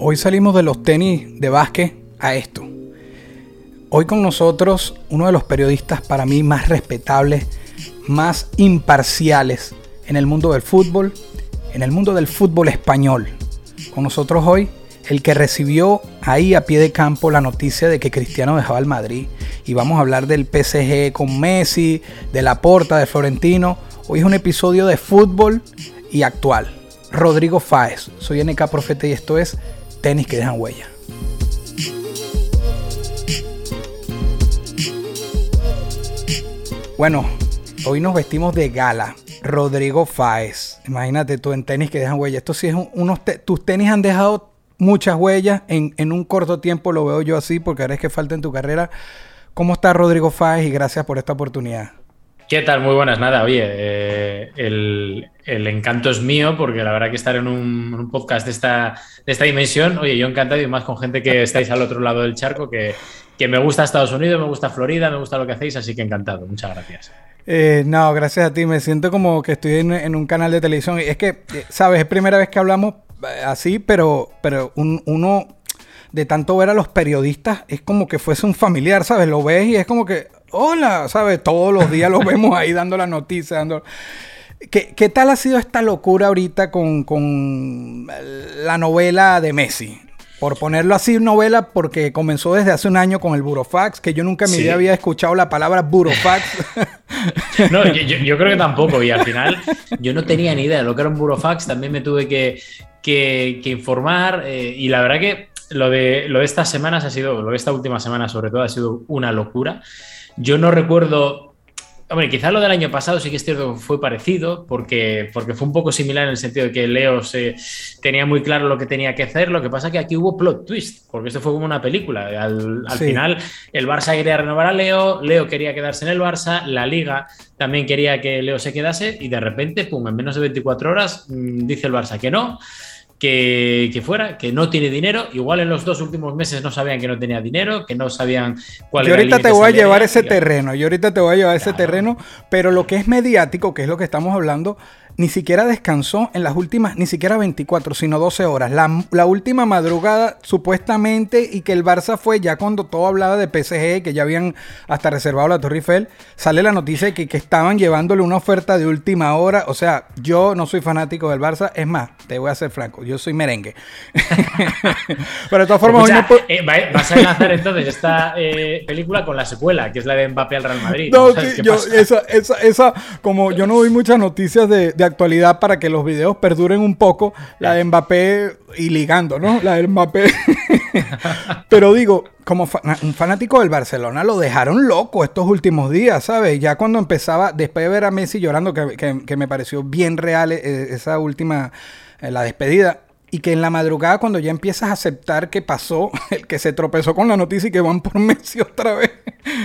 Hoy salimos de los tenis de básquet a esto. Hoy con nosotros uno de los periodistas para mí más respetables, más imparciales en el mundo del fútbol, en el mundo del fútbol español. Con nosotros hoy el que recibió ahí a pie de campo la noticia de que Cristiano dejaba el Madrid. Y vamos a hablar del PSG con Messi, de la Porta, de Florentino. Hoy es un episodio de fútbol y actual. Rodrigo Fáez, soy NK Profeta y esto es Tenis que dejan huella. Bueno, hoy nos vestimos de gala. Rodrigo Fáez. Imagínate tú en tenis que dejan huella. Esto sí es un- unos te- tus tenis han dejado muchas huellas en, en un corto tiempo, lo veo yo así, porque ahora es que falta en tu carrera. ¿Cómo está Rodrigo Fáez? Y gracias por esta oportunidad. ¿Qué tal? Muy buenas. Nada, oye, eh, el, encanto es mío porque la verdad que estar en un, podcast de esta, de esta dimensión, oye, yo encantado y más con gente que estáis al otro lado del charco, que, que me gusta Estados Unidos, me gusta Florida, me gusta lo que hacéis, así que encantado. Muchas gracias. Eh, no, gracias a ti. Me siento como que estoy en, un canal de televisión. Y es que, eh, sabes, es primera vez que hablamos así, pero, pero un- uno de tanto ver a los periodistas es como que fuese un familiar, ¿sabes? Lo ves y es como que, hola, ¿sabes? Todos los días los vemos ahí dando la noticia, dando... ¿Qué, qué tal ha sido esta locura ahorita con, con la novela de Messi? Por ponerlo así, novela, porque comenzó desde hace un año con el Burofax, que yo nunca en mi Sí. vida había escuchado la palabra Burofax. No, yo, yo- yo creo que tampoco. Y al final yo no tenía ni idea de lo que era un burofax. También me tuve que, que- que informar. eh, y la verdad que lo de, lo de estas semanas ha sido, lo de esta última semana sobre todo, ha sido una locura. Yo no recuerdo. Hombre, quizás lo del año pasado sí que es cierto que fue parecido, porque, porque fue un poco similar en el sentido de que Leo se, tenía muy claro lo que tenía que hacer. Lo que pasa que aquí hubo plot twist, porque esto fue como una película. Al, al Sí. final, el Barça quería renovar a Leo, Leo quería quedarse en el Barça, la Liga también quería que Leo se quedase y de repente, pum, en menos de 24 horas mm, dice el Barça que no, que, que fuera, que no tiene dinero. Igual en los dos últimos meses no sabían que no tenía dinero, que no sabían cuál Yo era el ahorita te voy a llevar ese terreno, yo ahorita te voy a llevar ese terreno, pero lo que es mediático, que es lo que estamos hablando, ni siquiera descansó en las últimas, ni siquiera 24, sino 12 horas. La, la última madrugada, supuestamente, y que el Barça fue ya cuando todo hablaba de PSG, que ya habían hasta reservado la Torre Eiffel, sale la noticia de que, que estaban llevándole una oferta de última hora. O sea, yo no soy fanático del Barça, es más, te voy a ser franco, yo soy merengue. pero de todas formas, hoy no eh, va- vas a enlazar entonces esta eh, película con la secuela, que es la de Mbappé al Real Madrid. No, esa, esa, esa, como yo no doy muchas noticias de, de actualidad para que los videos perduren un poco, la de Mbappé y ligando, ¿no? La de Mbappé. Pero digo, como un fanático del Barcelona, lo dejaron loco estos últimos días, ¿sabes? Ya cuando empezaba, después de ver a Messi llorando, que, que- que me pareció bien real eh, esa última, eh, la despedida. Y que en la madrugada, cuando ya empiezas a aceptar que pasó, el que se tropezó con la noticia y que van por Messi otra vez.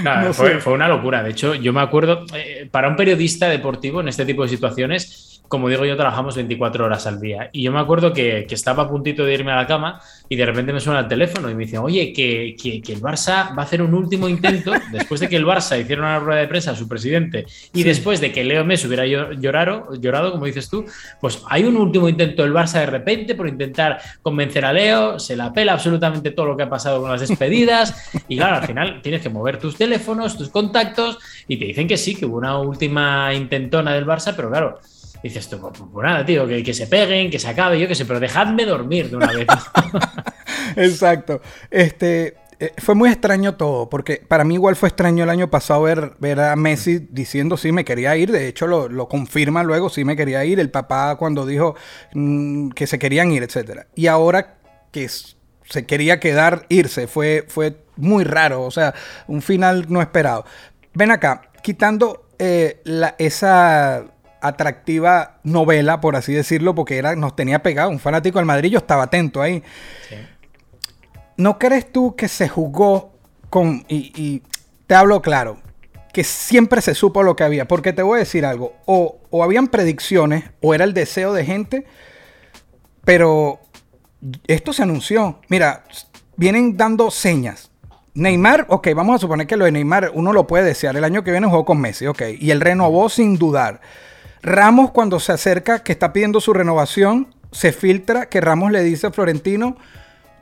Nada, No fue, fue una locura. De hecho, yo me acuerdo, eh, para un periodista deportivo en este tipo de situaciones, como digo yo, trabajamos 24 horas al día. Y yo me acuerdo que, que estaba a puntito de irme a la cama y de repente me suena el teléfono y me dicen, oye, que, que- que el Barça va a hacer un último intento, después de que el Barça hiciera una rueda de prensa a su presidente y después de que Leo Messi hubiera llo- llorado, llorado, como dices tú, pues hay un último intento del Barça de repente por intentar convencer a Leo, se la pela absolutamente todo lo que ha pasado con las despedidas y claro, al final tienes que mover tus teléfonos, tus contactos y te dicen que sí, que hubo una última intentona del Barça, pero claro, dices tú, pues, pues nada, tío, que, que se peguen, que se acabe, yo qué sé, pero dejadme dormir de una vez. Exacto. Este eh, fue muy extraño todo, porque para mí igual fue extraño el año pasado ver, ver a Messi diciendo sí me quería ir. De hecho, lo, lo confirma luego, sí me quería ir. El papá cuando dijo mm, que se querían ir, etcétera. Y ahora que se quería quedar, irse, fue, fue muy raro. O sea, un final no esperado. Ven acá, quitando eh, la- esa atractiva novela, por así decirlo, porque era, nos tenía pegado, un fanático del Madrid, yo estaba atento ahí. Sí. ¿no crees tú que se jugó con, y, y te hablo claro, que siempre se supo lo que había? Porque te voy a decir algo, o, o habían predicciones, o era el deseo de gente, pero esto se anunció. Mira, vienen dando señas. Neymar, ok, vamos a suponer que lo de Neymar uno lo puede desear. El año que viene jugó con Messi, ok. Y él renovó sin dudar. Ramos cuando se acerca, que está pidiendo su renovación, se filtra que Ramos le dice a Florentino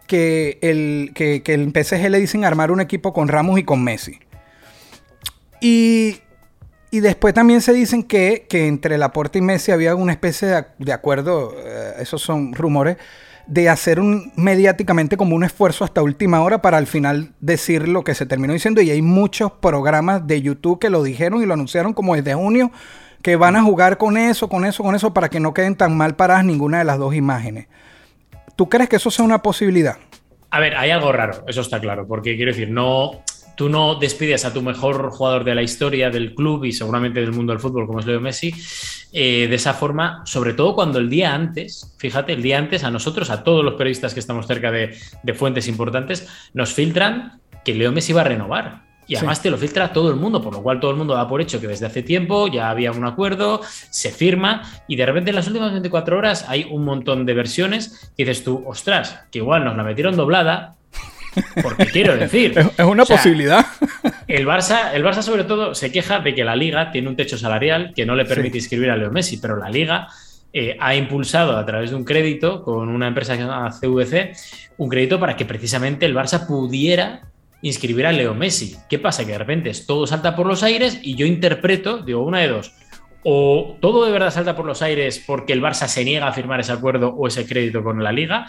que el, que, que el PSG le dicen armar un equipo con Ramos y con Messi. Y, y después también se dicen que, que entre Laporte y Messi había una especie de, de acuerdo, eh, esos son rumores, de hacer un mediáticamente como un esfuerzo hasta última hora para al final decir lo que se terminó diciendo. Y hay muchos programas de YouTube que lo dijeron y lo anunciaron como desde junio, que van a jugar con eso, con eso, con eso, para que no queden tan mal paradas ninguna de las dos imágenes. ¿Tú crees que eso sea una posibilidad? A ver, hay algo raro, eso está claro, porque quiero decir, no, tú no despides a tu mejor jugador de la historia del club y seguramente del mundo del fútbol, como es Leo Messi, eh, de esa forma, sobre todo cuando el día antes, fíjate, el día antes a nosotros, a todos los periodistas que estamos cerca de, de fuentes importantes, nos filtran que Leo Messi va a renovar. Y además sí. te lo filtra todo el mundo, por lo cual todo el mundo da por hecho que desde hace tiempo ya había un acuerdo, se firma y de repente en las últimas 24 horas hay un montón de versiones y dices tú, ostras, que igual nos la metieron doblada, porque quiero decir. Es una o sea, posibilidad. El Barça, el Barça, sobre todo, se queja de que la liga tiene un techo salarial que no le permite sí. inscribir a Leo Messi, pero la liga eh, ha impulsado a través de un crédito con una empresa que se llama CVC, un crédito para que precisamente el Barça pudiera inscribir a Leo Messi. ¿Qué pasa? Que de repente todo salta por los aires y yo interpreto, digo, una de dos. O todo de verdad salta por los aires porque el Barça se niega a firmar ese acuerdo o ese crédito con la liga,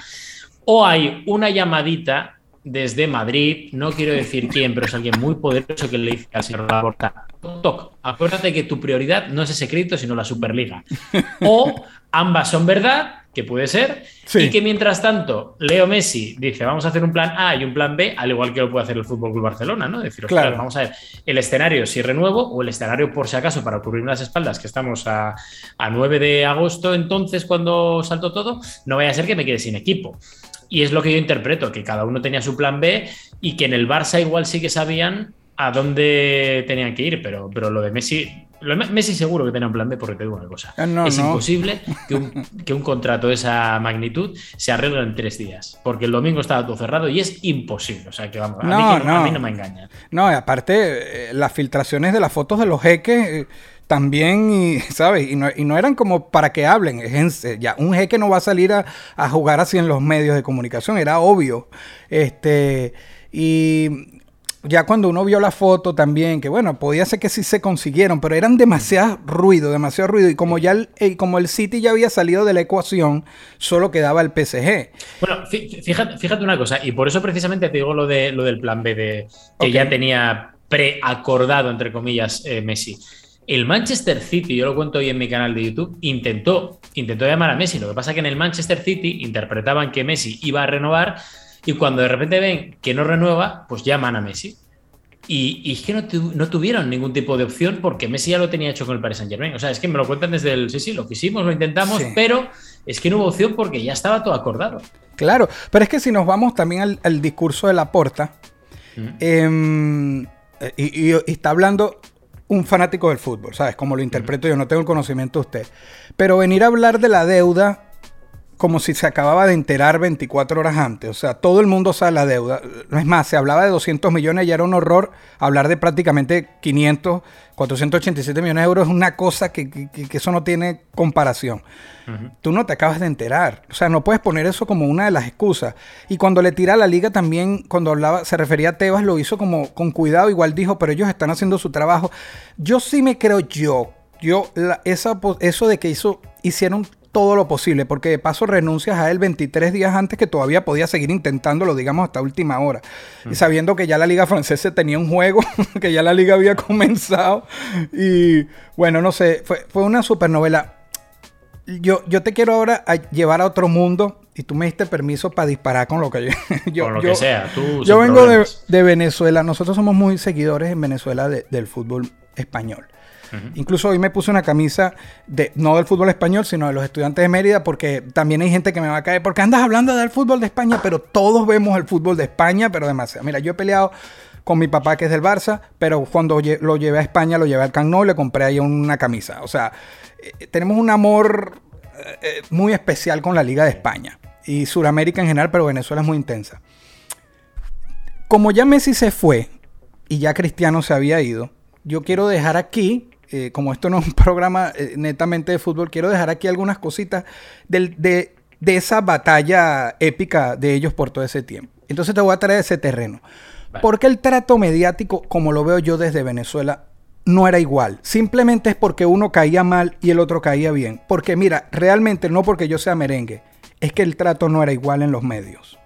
o hay una llamadita desde Madrid, no quiero decir quién, pero es alguien muy poderoso que le dice al señor Laporta, toc, acuérdate que tu prioridad no es ese crédito, sino la Superliga. O ambas son verdad, que puede ser, sí. y que mientras tanto Leo Messi dice, vamos a hacer un plan A y un plan B, al igual que lo puede hacer el Fútbol Club Barcelona, ¿no? Decir, claro. vamos a ver el escenario si renuevo o el escenario por si acaso para cubrir las espaldas, que estamos a, a 9 de agosto, entonces cuando salto todo, no vaya a ser que me quede sin equipo. Y es lo que yo interpreto, que cada uno tenía su plan B y que en el Barça igual sí que sabían a dónde tenían que ir, pero, pero lo de Messi, lo de Messi seguro que tenía un plan B porque te digo una cosa. Ah, No, es no. imposible que un, que un, contrato de esa magnitud se arregle en tres días, porque el domingo estaba todo cerrado y es imposible. O sea que vamos, no, a, mí, no. a mí no me engaña. No, y aparte, eh, las filtraciones de las fotos de los jeques. Eh, también, y, ¿sabes? Y no, y no, eran como para que hablen. Ya, un jeque no va a salir a, a, jugar así en los medios de comunicación, era obvio. Este, y ya cuando uno vio la foto también, que bueno, podía ser que sí se consiguieron, pero eran demasiado ruido, demasiado ruido. Y como ya el, como el City ya había salido de la ecuación, solo quedaba el PSG. Bueno, fíjate, fíjate una cosa, y por eso precisamente te digo lo, de, lo del plan B, de, que okay. ya tenía preacordado, entre comillas, eh, Messi. El Manchester City, yo lo cuento hoy en mi canal de YouTube, intentó, intentó llamar a Messi. Lo que pasa es que en el Manchester City interpretaban que Messi iba a renovar y cuando de repente ven que no renueva, pues llaman a Messi. Y, y es que no, tu, no, tuvieron ningún tipo de opción porque Messi ya lo tenía hecho con el Paris Saint Germain. O sea, es que me lo cuentan desde el sí, sí, lo quisimos, lo intentamos, sí. pero es que no hubo opción porque ya estaba todo acordado. Claro, pero es que si nos vamos también al, al discurso de Laporta, mm. eh, y, y, y está hablando un fanático del fútbol, ¿sabes? Como lo interpreto yo, no tengo el conocimiento de usted. Pero venir a hablar de la deuda como si se acababa de enterar 24 horas antes. O sea, todo el mundo sabe la deuda. No es más, se hablaba de 200 millones y era un horror hablar de prácticamente 500, 487 millones de euros. Es una cosa que, que, que eso no tiene comparación. Uh -huh. Tú no te acabas de enterar. O sea, no puedes poner eso como una de las excusas. Y cuando le tira a la liga también, cuando hablaba, se refería a Tebas, lo hizo como con cuidado. Igual dijo, pero ellos están haciendo su trabajo. Yo sí me creo yo. Yo, la, esa, eso de que hizo, hicieron todo lo posible, porque de paso renuncias a él 23 días antes que todavía podía seguir intentándolo, digamos, hasta última hora. Mm. Y sabiendo que ya la liga francesa tenía un juego, que ya la liga había comenzado. Y bueno, no sé, fue, fue una supernovela. Yo, yo te quiero ahora a llevar a otro mundo y tú me diste permiso para disparar con lo que yo. yo con lo yo, que sea, tú. Yo vengo de, de, Venezuela. Nosotros somos muy seguidores en Venezuela de, del fútbol español. Incluso hoy me puse una camisa de no del fútbol español, sino de los estudiantes de Mérida, porque también hay gente que me va a caer, porque andas hablando del fútbol de España, pero todos vemos el fútbol de España, pero demasiado. Mira, yo he peleado con mi papá que es del Barça, pero cuando lo llevé a España, lo llevé al Camp Nou, le compré ahí una camisa. O sea, eh, tenemos un amor eh, eh, muy especial con la Liga de España y Sudamérica en general, pero Venezuela es muy intensa. Como ya Messi se fue y ya Cristiano se había ido, yo quiero dejar aquí, como esto no es un programa netamente de fútbol, quiero dejar aquí algunas cositas de, de esa batalla épica de ellos por todo ese tiempo. Entonces te voy a traer ese terreno. Porque el trato mediático, como lo veo yo desde Venezuela, no era igual. Simplemente es porque uno caía mal y el otro caía bien. Porque mira, realmente no porque yo sea merengue, es que el trato no era igual en los medios.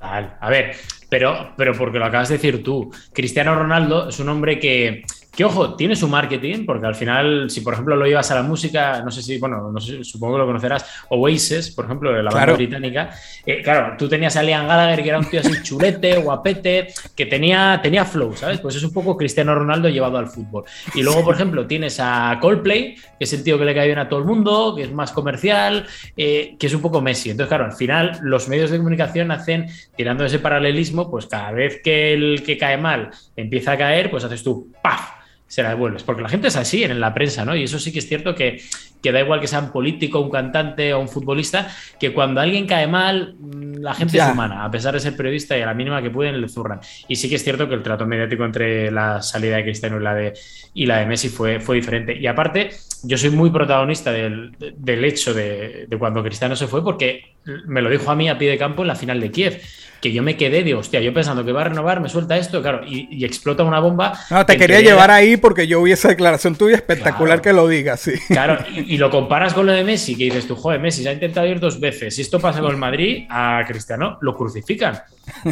A ver, pero, pero porque lo acabas de decir tú, Cristiano Ronaldo es un hombre que que ojo, tiene su marketing, porque al final, si por ejemplo lo llevas a la música, no sé si, bueno, no sé, supongo que lo conocerás, Oasis, por ejemplo, de la banda británica. Eh, claro, tú tenías a Liam Gallagher, que era un tío así chulete, guapete, que tenía, tenía flow, ¿sabes? Pues es un poco Cristiano Ronaldo llevado al fútbol. Y luego, por ejemplo, tienes a Coldplay, que es el tío que le cae bien a todo el mundo, que es más comercial, eh, que es un poco Messi. Entonces, claro, al final los medios de comunicación hacen, tirando ese paralelismo, pues cada vez que el que cae mal empieza a caer, pues haces tú, ¡paf! Se la devuelves. Porque la gente es así en la prensa, ¿no? Y eso sí que es cierto que, que da igual que sea un político, un cantante o un futbolista, que cuando alguien cae mal, mm, la gente es humana, a pesar de ser periodista y a la mínima que pueden le zurran. Y sí que es cierto que el trato mediático entre la salida de Cristiano y la de, y la de Messi fue, fue diferente. Y aparte, yo soy muy protagonista del, del hecho de, de cuando Cristiano se fue, porque me lo dijo a mí a pie de campo en la final de Kiev que yo me quedé de hostia, yo pensando que va a renovar, me suelta esto, claro, y, explota una bomba. No, te quería llevar ahí porque yo vi esa declaración tuya espectacular que lo digas, sí. Claro, y, lo comparas con lo de Messi, que dices tú, joder, Messi se ha intentado ir dos veces. Si esto pasa con el Madrid, a Cristiano lo crucifican.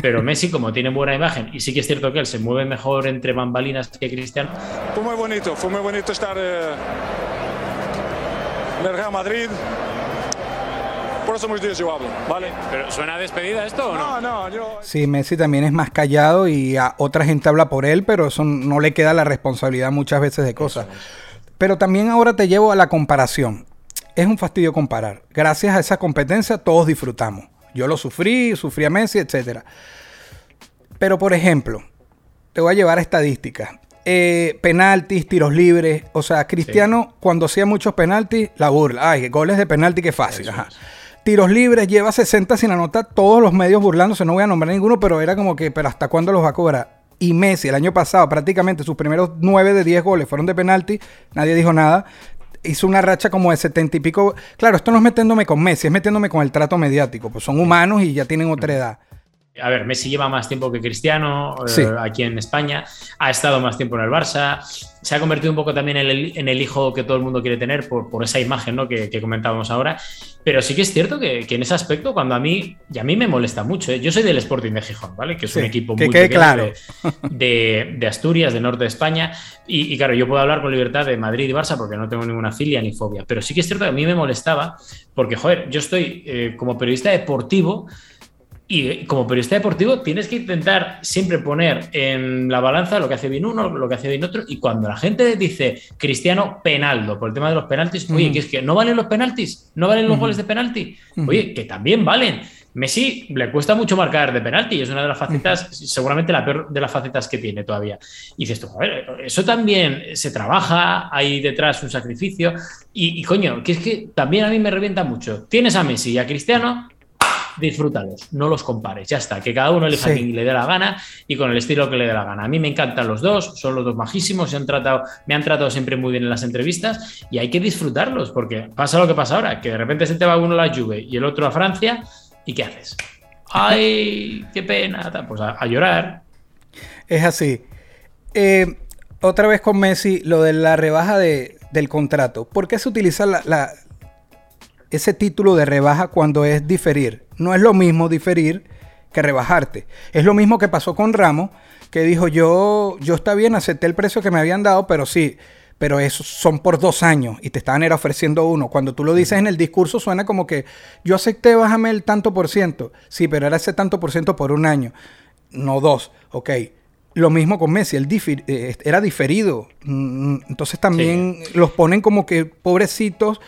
Pero Messi, como tiene buena imagen, y sí que es cierto que él se mueve mejor entre bambalinas que Cristiano. Fue muy bonito, fue muy bonito estar eh, en el Real Madrid por eso muchos días yo hablo, ¿vale? ¿Pero suena despedida esto o no? No, no, yo... Sí, Messi también es más callado y a otra gente habla por él, pero eso no le queda la responsabilidad muchas veces de cosas. Pero también ahora te llevo a la comparación. Es un fastidio comparar. Gracias a esa competencia todos disfrutamos. Yo lo sufrí, sufrí a Messi, etc. Pero por ejemplo, te voy a llevar a estadísticas. Eh, penaltis, tiros libres. O sea, Cristiano, cuando hacía muchos penaltis, la burla. Ay, goles de penalti, qué fácil. Ajá tiros libres, lleva 60 sin anotar, todos los medios burlándose, no voy a nombrar ninguno, pero era como que, pero ¿hasta cuándo los va a cobrar? Y Messi, el año pasado, prácticamente sus primeros 9 de 10 goles fueron de penalti, nadie dijo nada. Hizo una racha como de 70 y pico. Claro, esto no es metiéndome con Messi, es metiéndome con el trato mediático, pues son humanos y ya tienen otra edad a ver, Messi lleva más tiempo que Cristiano eh, aquí en España, ha estado más tiempo en el Barça, se ha convertido un poco también en el, hijo que todo el mundo quiere tener por, esa imagen ¿no? que, comentábamos ahora. Pero sí que es cierto que, en ese aspecto, cuando a mí, y a mí me molesta mucho, ¿eh? yo soy del Sporting de Gijón, ¿vale? Que es un equipo muy claro. de, Asturias, de norte de España. Y, claro, yo puedo hablar con libertad de Madrid y Barça porque no tengo ninguna filia ni fobia. Pero sí que es cierto que a mí me molestaba porque, joder, yo estoy eh, como periodista deportivo y como periodista deportivo tienes que intentar siempre poner en la balanza lo que hace bien uno, lo que hace bien otro. Y cuando la gente dice Cristiano Penaldo por el tema de los penaltis, oye, que es que no valen los penaltis, no valen los goles de penalti. Oye, que también valen. Messi le cuesta mucho marcar de penalti y es una de las facetas, seguramente la peor de las facetas que tiene todavía. Y dices tú, joder, eso también se trabaja, hay detrás un sacrificio. Y, y coño, que es que también a mí me revienta mucho. Tienes a Messi y a Cristiano disfrútalos, no los compares, ya está, que cada uno elija a quien le dé la gana y con el estilo que le dé la gana. A mí me encantan los dos, son los dos majísimos, se han tratado, me han tratado siempre muy bien en las entrevistas y hay que disfrutarlos, porque pasa lo que pasa ahora, que de repente se te va uno a la Juve y el otro a Francia, ¿y qué haces? ¡Ay, qué pena! Pues a, llorar. Es así. Eh, otra vez con Messi, lo de la rebaja de, del contrato. ¿Por qué se utiliza la, ese título de rebaja cuando es diferir. No es lo mismo diferir que rebajarte. Es lo mismo que pasó con Ramos, que dijo yo, yo está bien, acepté el precio que me habían dado, pero sí, pero esos son por dos años y te estaban era ofreciendo uno. Cuando tú lo dices en el discurso suena como que yo acepté, bájame el tanto por ciento. Sí, pero era ese tanto por ciento por un año, no dos. Ok, lo mismo con Messi, él eh, era diferido. Mm, Entonces también los ponen como que pobrecitos.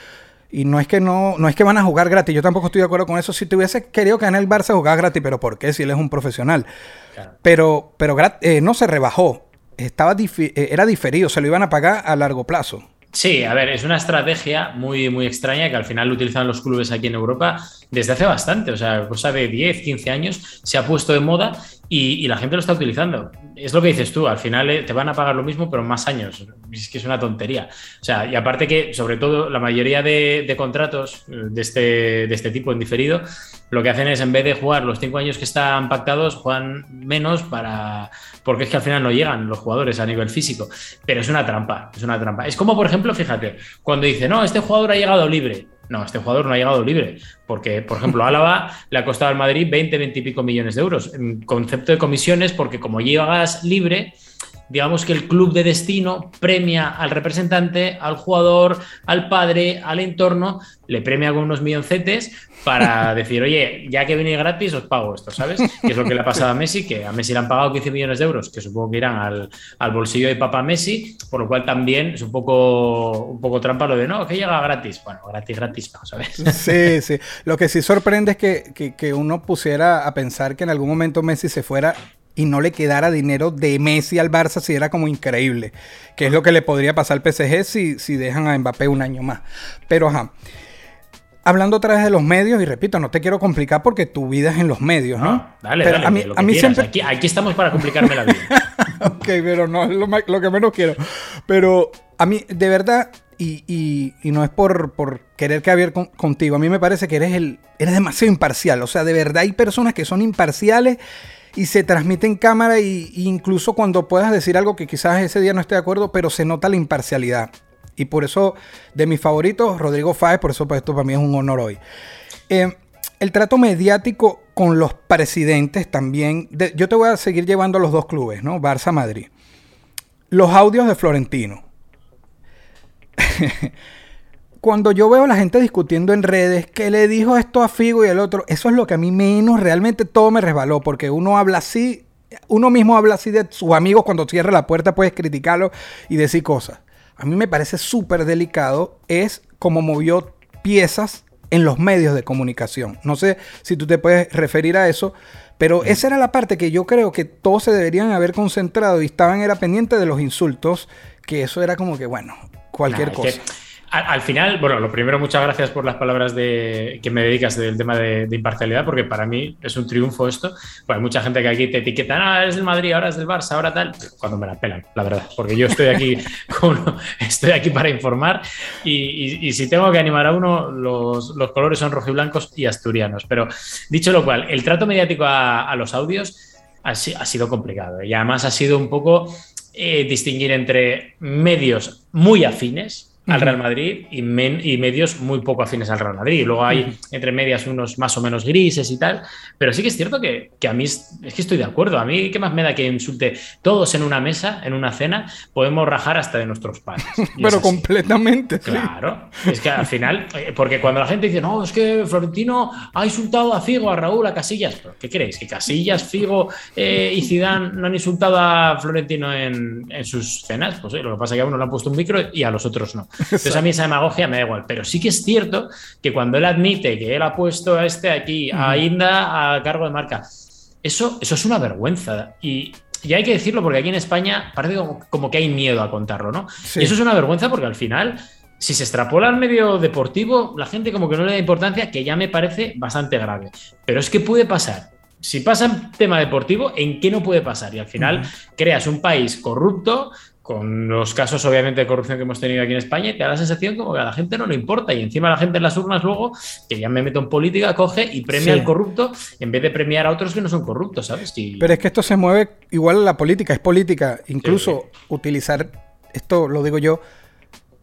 Y no es que no, no es que van a jugar gratis. Yo tampoco estoy de acuerdo con eso. Si te hubiese querido que en el Barça jugaba gratis, pero ¿por qué? Si él es un profesional. Claro. Pero, pero eh, no se rebajó. Estaba difi- eh, era diferido, se lo iban a pagar a largo plazo. Sí, a ver, es una estrategia muy, muy extraña que al final lo utilizan los clubes aquí en Europa desde hace bastante, o sea, cosa de 10, 15 años, se ha puesto de moda y, la gente lo está utilizando. Es lo que dices tú, al final eh, te van a pagar lo mismo, pero más años. Es que es una tontería. O sea, y aparte que, sobre todo, la mayoría de, de contratos eh, de este, de este tipo en diferido, lo que hacen es, en vez de jugar los cinco años que están pactados, juegan menos para. Porque es que al final no llegan los jugadores a nivel físico. Pero es una trampa, es una trampa. Es como, por ejemplo, fíjate, cuando dice, no, este jugador ha llegado libre. No, este jugador no ha llegado libre. Porque, por ejemplo, Álava le ha costado al Madrid 20, 20 y pico millones de euros. En concepto de comisiones, porque como llegas libre, digamos que el club de destino premia al representante, al jugador, al padre, al entorno, le premia con unos milloncetes para decir, oye, ya que viene gratis, os pago esto, ¿sabes? Que es lo que le ha pasado a Messi, que a Messi le han pagado 15 millones de euros, que supongo que irán al, al bolsillo de papá Messi, por lo cual también es un poco, un poco trampa lo de, no, que llega gratis. Bueno, gratis, gratis, no, ¿sabes? Sí, sí. Lo que sí sorprende es que, que- que uno pusiera a pensar que en algún momento Messi se fuera y no le quedara dinero de Messi al Barça si era como increíble. Que es lo que le podría pasar al PSG si, si dejan a Mbappé un año más. Pero ajá. Hablando otra vez de los medios, y repito, no te quiero complicar porque tu vida es en los medios, ¿no? No, dale, Pero dale, a mí, lo a que mí quieras. siempre, aquí, aquí estamos para complicarme la vida. ok, pero no es lo, lo que menos quiero. Pero a mí, de verdad, y, y- y no es por, por querer caber con- contigo, a mí me parece que eres, el, eres demasiado imparcial. O sea, de verdad hay personas que son imparciales y se transmite en cámara y, incluso cuando puedas decir algo que quizás ese día no esté de acuerdo, pero se nota la imparcialidad. Y por eso, de mis favoritos, Rodrigo Fáez, por eso pues, esto para mí es un honor hoy. Eh, el trato mediático con los presidentes también. yo te voy a seguir llevando a los dos clubes, ¿no? Barça Madrid. Los audios de Florentino. Cuando yo veo a la gente discutiendo en redes que le dijo esto a Figo y el otro, eso es lo que a mí menos realmente todo me resbaló, porque uno habla así, uno mismo habla así de sus amigos cuando cierra la puerta, puedes criticarlo y decir cosas. A mí me parece súper delicado es como movió piezas en los medios de comunicación. No sé si tú te puedes referir a eso, pero esa era la parte que yo creo que todos se deberían haber concentrado y estaban era pendiente de los insultos, que eso era como que, bueno, cualquier Nah, cosa. que al, al final, bueno, lo primero, muchas gracias por las palabras de, que me dedicas del tema de, de imparcialidad, porque para mí es un triunfo esto. Pues hay mucha gente que aquí te etiqueta, ah, eres del Madrid, ahora es del Barça, ahora tal, cuando me la pelan, la verdad, porque yo estoy aquí, con- estoy aquí para informar y, y- y si tengo que animar a uno, los, los colores son rojiblancos y asturianos. Pero dicho lo cual, el trato mediático a, a los audios ha sido complicado y además ha sido un poco eh, distinguir entre medios muy afines al. Real Madrid y, men- y medios muy poco afines al Real Madrid. Y luego hay entre medias unos más o menos grises y tal. Pero sí que es cierto que, que a mí es, que estoy de acuerdo. A mí, ¿qué más me da que insulte todos en una mesa, en una cena? Podemos rajar hasta de nuestros padres. Pero completamente. sí. Claro, es que al final, eh, porque cuando la gente dice, no, es que Florentino ha insultado a Figo, a Raúl, a Casillas, ¿pero ¿qué creéis? ¿Que Casillas, Figo eh, y Zidane no han insultado a Florentino en, en sus cenas? Pues eh, lo que pasa es que a uno le han puesto un micro y a los otros no. Entonces a mí esa demagogia me da igual, pero sí que es cierto que cuando él admite que él ha puesto a este aquí, a Inda, a cargo de marca, eso, eso es una vergüenza. Y, y hay que decirlo porque aquí en España parece como, como que hay miedo a contarlo, ¿no? Sí. Y eso es una vergüenza porque al final, si se extrapola al medio deportivo, la gente como que no le da importancia, que ya me parece bastante grave. Pero es que puede pasar. Si pasa en tema deportivo, ¿en qué no puede pasar? Y al final creas un país corrupto, con los casos obviamente de corrupción que hemos tenido aquí en España, y te da la sensación como que a la gente no le importa. Y encima la gente en las urnas luego, que ya me meto en política, coge y premia Sí. al corrupto en vez de premiar a otros que no son corruptos, ¿sabes? Y- Pero es que esto se mueve igual a la política, es política. Incluso utilizar, esto lo digo yo,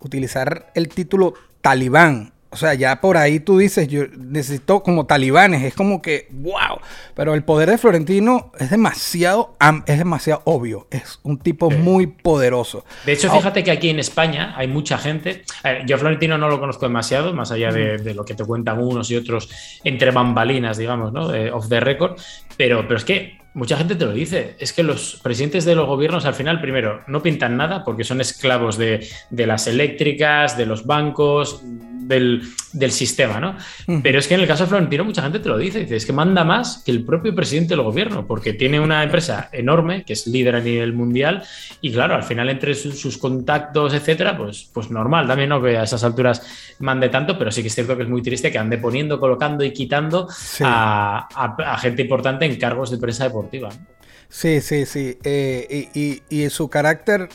utilizar el título talibán. O sea, ya por ahí tú dices, yo necesito como talibanes, es como que, wow. Pero el poder de Florentino es demasiado, es demasiado obvio. Es un tipo muy poderoso. De hecho, fíjate que aquí en España hay mucha gente. ver, yo a Florentino no lo conozco demasiado, más allá de, de lo que te cuentan unos y otros entre bambalinas, digamos, ¿no? De- off the record. Pero, pero es que mucha gente te lo dice. Es que los presidentes de los gobiernos al final, primero, no pintan nada porque son esclavos de, de las eléctricas, de los bancos, del, del sistema, ¿no? Pero es que en el caso de Florentino mucha gente te lo dice, dice, es que manda más que el propio presidente del gobierno, porque tiene una empresa enorme, que es líder a nivel mundial, y claro, al final entre sus, sus contactos, etcétera, pues, pues normal, también no que a esas alturas mande tanto, pero sí que es cierto que es muy triste que ande poniendo, colocando y quitando Sí. a, a- a gente importante en cargos de prensa deportiva. ¿no? Sí, sí, sí. Eh, y, y- y su carácter,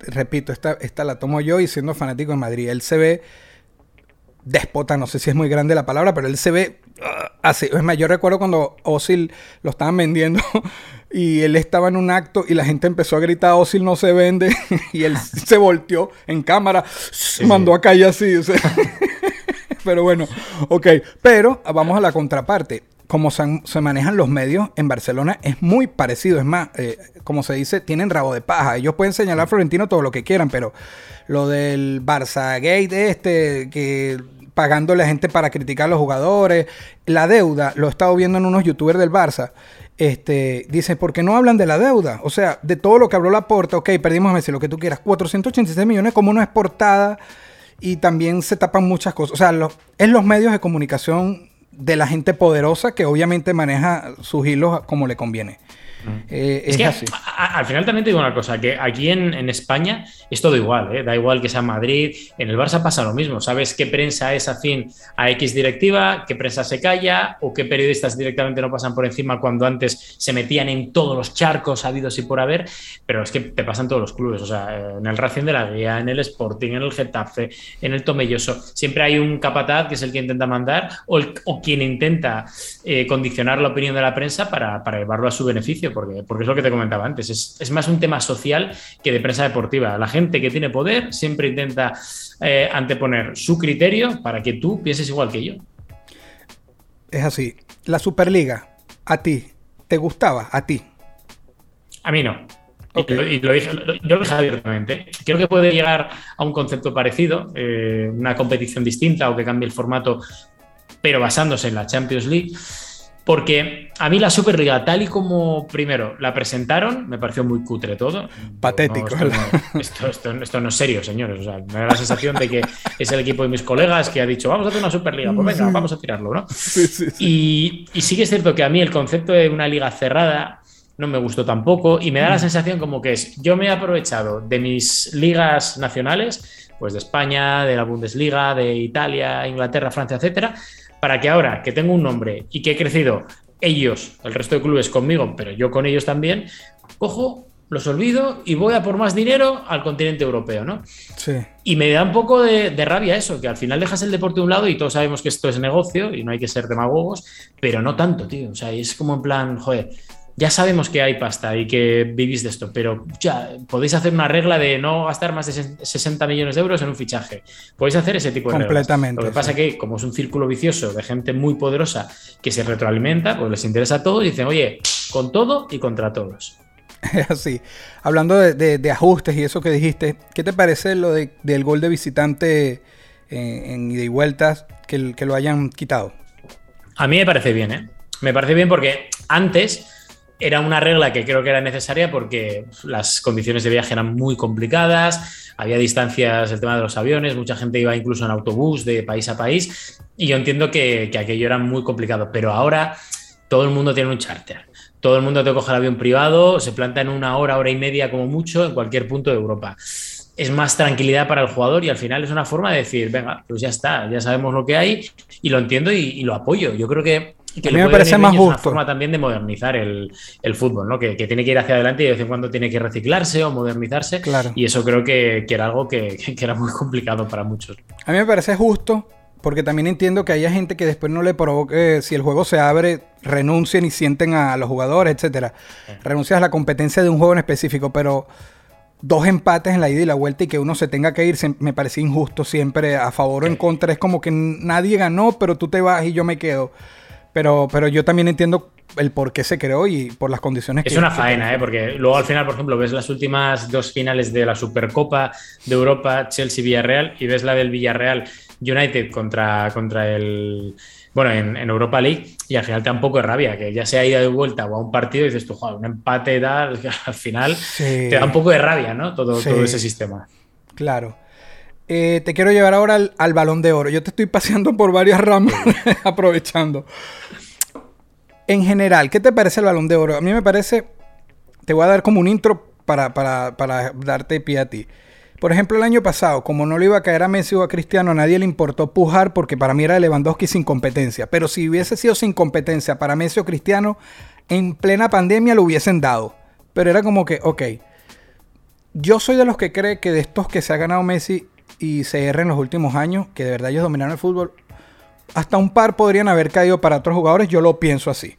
repito, esta, esta la tomo yo y siendo fanático de Madrid. Él se ve déspota, no sé si es muy grande la palabra, pero él se ve ah, así. Es más, yo recuerdo cuando Osil lo estaban vendiendo y él estaba en un acto y la gente empezó a gritar, Osil no se vende, y él se volteó en cámara, mandó a calle así. o sea. Pero bueno, ok. Pero vamos a la contraparte. Como se, se manejan los medios en Barcelona es muy parecido. Es más, eh, como se dice, tienen rabo de paja. Ellos pueden señalar a Florentino todo lo que quieran, pero lo del Barça Gate este, que pagándole a gente para criticar a los jugadores, la deuda, lo he estado viendo en unos youtubers del Barça. Este, dicen, ¿por qué no hablan de la deuda? O sea, de todo lo que habló la porta, ok, perdimos a Messi, lo que tú quieras, 486 millones, como no es portada, y también se tapan muchas cosas. O sea, es los medios de comunicación de la gente poderosa que obviamente maneja sus hilos como le conviene. Eh, Es es que así. a- a- al final también te digo una cosa, que aquí en, en España es todo igual, ¿eh? da igual que sea Madrid, en el Barça pasa lo mismo, sabes qué prensa es afín a X directiva, qué prensa se calla o qué periodistas directamente no pasan por encima cuando antes se metían en todos los charcos habidos y por haber, pero es que te pasan todos los clubes, o sea, en el Racing de la Guía, en el Sporting, en el Getafe, en el Tomelloso, siempre hay un capataz que es el que intenta mandar o, el- o quien intenta eh, condicionar la opinión de la prensa para, para llevarlo a su beneficio, porque, porque es lo que te comentaba antes, es, es más un tema social que de prensa deportiva. La gente que tiene poder siempre intenta eh, anteponer su criterio para que tú pienses igual que yo. Es así. La Superliga, a ti, ¿te gustaba? A ti. A mí no. Y, lo, y lo dije, lo- yo lo dije abiertamente. Creo que puede llegar a un concepto parecido, eh, una competición distinta o que cambie el formato, pero basándose en la Champions League. Porque a mí la Superliga, tal y como primero la presentaron, me pareció muy cutre todo. Patético, No, esto, no, esto, esto- esto no es serio, señores. O sea, me da la sensación de que es el equipo de mis colegas que ha dicho, vamos a hacer una Superliga. Pues venga, vamos a tirarlo, ¿no? Sí, sí, sí. Y, y sí que es cierto que a mí el concepto de una liga cerrada no me gustó tampoco y me da la sensación como que es, yo me he aprovechado de mis ligas nacionales, pues de España, de la Bundesliga, de Italia, Inglaterra, Francia, etcétera, para que ahora que tengo un nombre y que he crecido ellos, el resto de clubes conmigo, pero yo con ellos también, cojo, los olvido y voy a por más dinero al continente europeo, ¿no? Sí. Y me da un poco de, de rabia eso, que al final dejas el deporte a un lado y todos sabemos que esto es negocio y no hay que ser demagogos, pero no tanto, tío. O sea, es como en plan, joder, ya sabemos que hay pasta y que vivís de esto, pero ya podéis hacer una regla de no gastar más de ses- 60 millones de euros en un fichaje. Podéis hacer ese tipo de reglas. Completamente, Lo que pasa sí. que, como es un círculo vicioso de gente muy poderosa que se retroalimenta, pues les interesa a todos y dicen, oye, con todo y contra todos. Es así. Hablando de, de- de ajustes y eso que dijiste, ¿qué te parece lo de- del gol de visitante eh, en ida y vueltas que, el- que lo hayan quitado? A mí me parece bien, ¿eh? Me parece bien porque antes era una regla que creo que era necesaria porque las condiciones de viaje eran muy complicadas, había distancias, el tema de los aviones, mucha gente iba incluso en autobús de país a país y yo entiendo que, que aquello era muy complicado, pero ahora todo el mundo tiene un charter. Todo el mundo te coge el avión privado, se planta en una hora, hora y media como mucho en cualquier punto de Europa. Es más tranquilidad para el jugador y al final es una forma de decir, venga, pues ya está, ya sabemos lo que hay y lo entiendo y lo apoyo. Yo creo que, que A mí me parece más bien, es una justo. forma también de modernizar el, el fútbol, ¿no? Que, que tiene que ir hacia adelante y de vez en cuando tiene que reciclarse o modernizarse. Claro. Y eso creo que, que era algo que, que era muy complicado para muchos. A mí me parece justo porque también entiendo que haya gente que después no le provoque, si el juego se abre, renuncien y sienten a los jugadores, etcétera. Renuncias a la competencia de un juego en específico, pero dos empates en la ida y la vuelta y que uno se tenga que ir me parece injusto siempre a favor o en contra. Es como que nadie ganó, pero tú te vas y yo me quedo. Pero, pero yo también entiendo el por qué se creó y por las condiciones Es que una que- faena, ¿eh? porque luego al final, por ejemplo, ves las últimas dos finales de la Supercopa de Europa, Chelsea-Villarreal, y ves la del Villarreal United contra, contra el. bueno, en, en Europa League, y al final te da un poco de rabia, que ya sea ida de vuelta o a un partido y dices tú, joder, un empate tal, al final Sí. te da un poco de rabia, ¿no? Todo, Sí. todo ese sistema. Claro. Eh, te quiero llevar ahora al, al balón de oro. Yo te estoy paseando por varias ramas, aprovechando. En general, ¿qué te parece el balón de oro? A mí me parece, te voy a dar como un intro para, para, para darte pie a ti. Por ejemplo, el año pasado, como no le iba a caer a Messi o a Cristiano, a nadie le importó pujar porque para mí era Lewandowski sin competencia. Pero si hubiese sido sin competencia para Messi o Cristiano, en plena pandemia lo hubiesen dado. Pero era como que, ok, yo soy de los que cree que de estos que se ha ganado Messi y CR en los últimos años, que de verdad ellos dominaron el fútbol, hasta un par podrían haber caído para otros jugadores, yo lo pienso así.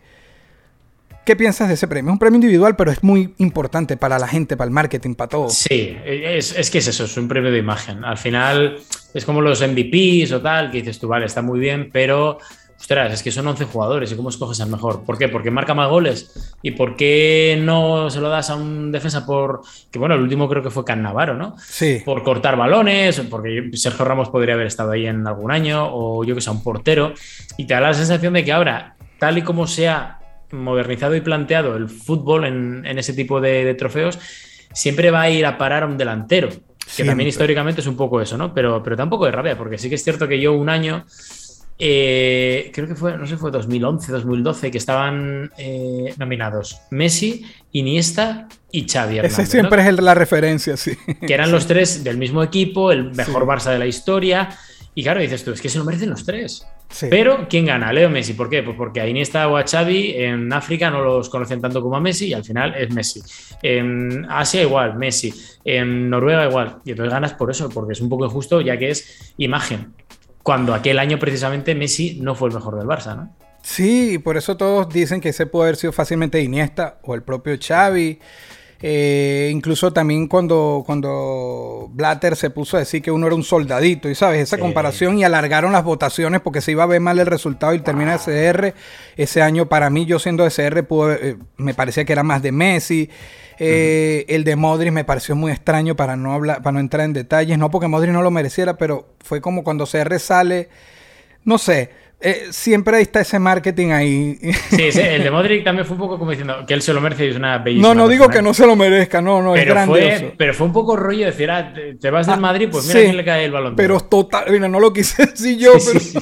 ¿Qué piensas de ese premio? Es un premio individual, pero es muy importante para la gente, para el marketing, para todo. Sí, es, es que es eso, es un premio de imagen. Al final es como los MVPs o tal, que dices tú, vale, está muy bien, pero ostras, es que son 11 jugadores y cómo escoges al mejor. ¿Por qué? Porque marca más goles. ¿Y por qué no se lo das a un defensa por, que bueno, el último creo que fue Cannavaro, ¿no? Sí. Por cortar balones, porque Sergio Ramos podría haber estado ahí en algún año, o yo que sé, un portero. Y te da la sensación de que ahora, tal y como se ha modernizado y planteado el fútbol en, en ese tipo de, de trofeos, siempre va a ir a parar a un delantero. Que Siempre. también históricamente es un poco eso, ¿no? Pero, pero tampoco de rabia, porque sí que es cierto que yo un año, eh, creo que fue, no sé, fue 2011, 2012, que estaban eh, nominados Messi, Iniesta y Xavi Hernández. Ese ¿no? siempre es el- la referencia, sí. que eran los tres del mismo equipo, el mejor Barça de la historia. Y claro, dices tú, es que se lo merecen los tres. Sí. Pero, ¿quién gana? Leo Messi. ¿Por qué? Pues porque a Iniesta o a Xavi en África no los conocen tanto como a Messi y al final es Messi. En Asia igual, Messi. En Noruega igual. Y entonces ganas por eso, porque es un poco injusto ya que es imagen. Cuando aquel año precisamente Messi no fue el mejor del Barça, ¿no? Sí, y por eso todos dicen que ese puede haber sido fácilmente Iniesta o el propio Xavi. Eh, incluso también cuando, cuando Blatter se puso a decir que uno era un soldadito, y sabes, esa Sí. comparación y alargaron las votaciones porque se iba a ver mal el resultado y termina SR. Ese año para mí, yo siendo SR, pudo- eh, me parecía que era más de Messi. Eh, El de Modric me pareció muy extraño para no, hablar, para no entrar en detalles, no porque Modric no lo mereciera, pero fue como cuando CR sale, no sé, eh, siempre está ese marketing ahí. Sí, el de Modric también fue un poco como diciendo que él se lo merece y es una bellísima No, no digo que no se lo merezca, no, no, es grandioso. fue, pero fue un poco rollo decir, ah, te, vas del Ah, Madrid, pues mira sí, quién le cae el balón. Pero total, mira, no lo quise decir yo, Sí, pero sí,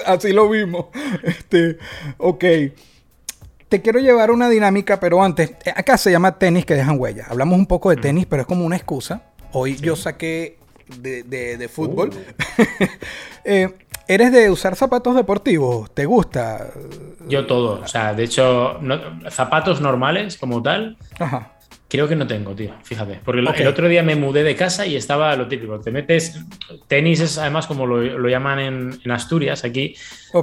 así lo vimos. Este, ok. Te quiero llevar una dinámica, pero antes, eh, acá se llama tenis que dejan huella. Hablamos un poco de Mm. tenis, pero es como una excusa. Hoy yo saqué de, de- de fútbol. Uh. Eh, ¿Eres de usar zapatos deportivos? ¿Te gusta? Yo todo, o sea, de hecho, no- zapatos normales como tal, Ajá. Creo que no tengo, tío, fíjate. Porque el otro día me mudé de casa y estaba lo típico, te metes, tenis es además como lo, lo llaman en, en Asturias, aquí,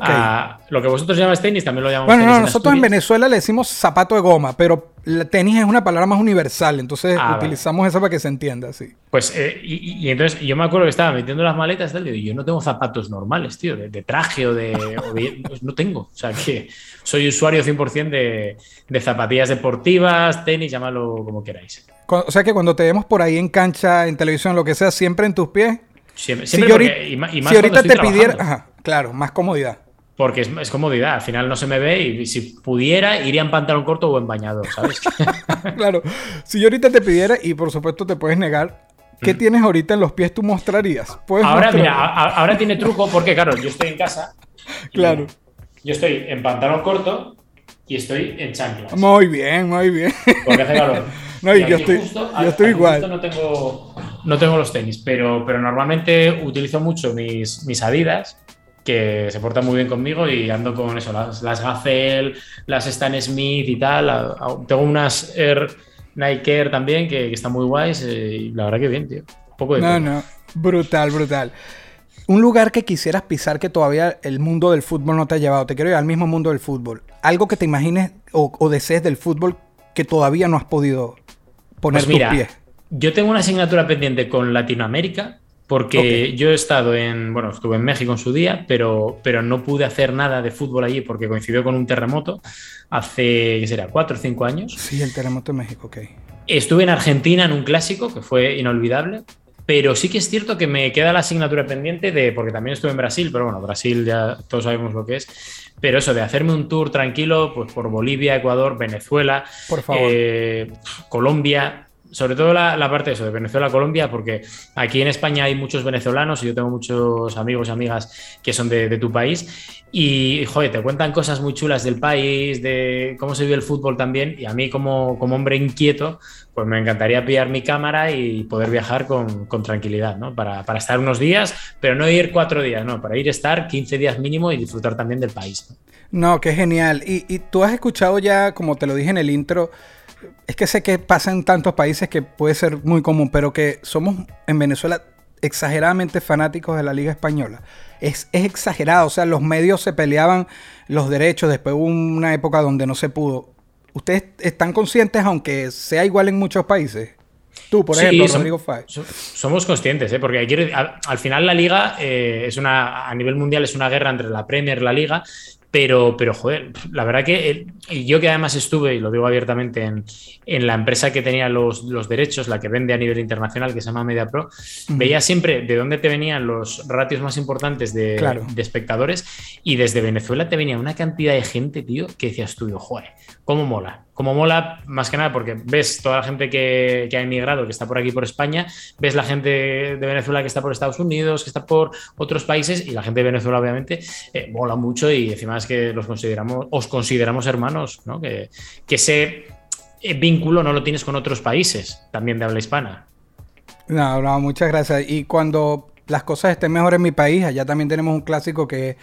a- lo que vosotros llamáis tenis también lo llamamos Bueno, tenis no, en nosotros en. Venezuela le decimos zapato de goma, pero la tenis es una palabra más universal, entonces Ah, vale. utilizamos esa para que se entienda, sí. Pues, eh, y, y- entonces yo me acuerdo que estaba metiendo las maletas tal, y digo, yo no tengo zapatos normales, tío, de, de traje o de, o de- pues no tengo. O sea que soy usuario 100% de, de zapatillas deportivas, tenis, llamadlo como queráis. O sea que cuando te vemos por ahí en cancha, en televisión, lo que sea, siempre en tus pies. Siempre, Si siempre yo porque- y y si más ahorita te estoy pidiera, trabajando. ajá, claro, más comodidad. Porque es, es comodidad, al final no se me ve y si pudiera iría en pantalón corto o en bañador, ¿sabes? claro, si yo ahorita te pidiera, y por supuesto te puedes negar, ¿qué tienes ahorita en los pies tú mostrarías? ¿Puedes Mm. ahora, mostrar? mira, a- ahora tiene truco porque, claro, yo estoy en casa. Claro. Yo estoy en pantalón corto y estoy en chanclas. Muy bien, muy bien. Porque hace calor. No, y yo estoy- justo- yo estoy igual. justo no tengo, no tengo los tenis, pero, pero normalmente utilizo mucho mis, mis Adidas, que se portan muy bien conmigo y ando con eso, las, las Gazelle, las Stan Smith y tal. A- a- Tengo unas Air Nike Air también que, que están muy guays eh, y la verdad que bien, tío. Un poco de No, no, brutal, brutal. Un lugar que quisieras pisar que todavía el mundo del fútbol no te ha llevado. Te quiero llevar al mismo mundo del fútbol. Algo que te imagines o, o desees del fútbol que todavía no has podido poner Pues mira, tus pies. yo tengo una asignatura pendiente con Latinoamérica porque yo he estado en, bueno, estuve en México en su día, pero, pero no pude hacer nada de fútbol allí porque coincidió con un terremoto hace, ¿qué será?, cuatro o cinco años. Sí, el terremoto de México, ok. Estuve en Argentina en un clásico que fue inolvidable Pero sí que es cierto que me queda la asignatura pendiente de, porque también estuve en Brasil, pero bueno, Brasil ya todos sabemos lo que es. Pero eso, de hacerme un tour tranquilo, pues por Bolivia, Ecuador, Venezuela, Por favor. eh, Colombia, sobre todo la, parte de eso, de Venezuela, Colombia, porque aquí en España hay muchos venezolanos y yo tengo muchos amigos y amigas que son de, tu país. Y, joder, te cuentan cosas muy chulas del país, de cómo se vive el fútbol también. Y a mí, como, como hombre inquieto, pues me encantaría pillar mi cámara y poder viajar con, con tranquilidad, ¿no? Para, para estar unos días, pero no ir cuatro días, no, para ir estar 15 días mínimo y disfrutar también del país. ¿no? No, qué genial. Y, y tú has escuchado ya, como te lo dije en el intro, es que sé que pasa en tantos países que puede ser muy común, pero que somos en Venezuela exageradamente fanáticos de la Liga Española. Es, es exagerado, o sea, los medios se peleaban los derechos, después hubo una época donde no se pudo. ¿Ustedes están conscientes, aunque sea igual en muchos países? Tú, por Sí, ejemplo, som- Rodrigo so- somos conscientes, ¿eh? porque al, al final la liga eh, es una, a nivel mundial es una guerra entre la Premier y la liga, pero, pero joder, la verdad que y yo que además estuve, y lo digo abiertamente, en, en la empresa que tenía los, los derechos, la que vende a nivel internacional, que se llama MediaPro, veía siempre de dónde te venían los ratios más importantes de, Claro. de espectadores y desde Venezuela te venía una cantidad de gente, tío, que decías tú, joder, cómo mola. Cómo mola, más que nada, porque ves toda la gente que, que ha emigrado, que está por aquí, por España, ves la gente de Venezuela que está por Estados Unidos, que está por otros países, y la gente de Venezuela, obviamente, eh, mola mucho y encima es que los consideramos, os consideramos hermanos, ¿no? Que, que ese eh, vínculo no lo tienes con otros países, también de habla hispana. No, no, muchas gracias. Y cuando las cosas estén mejor en mi país, allá también tenemos un clásico que es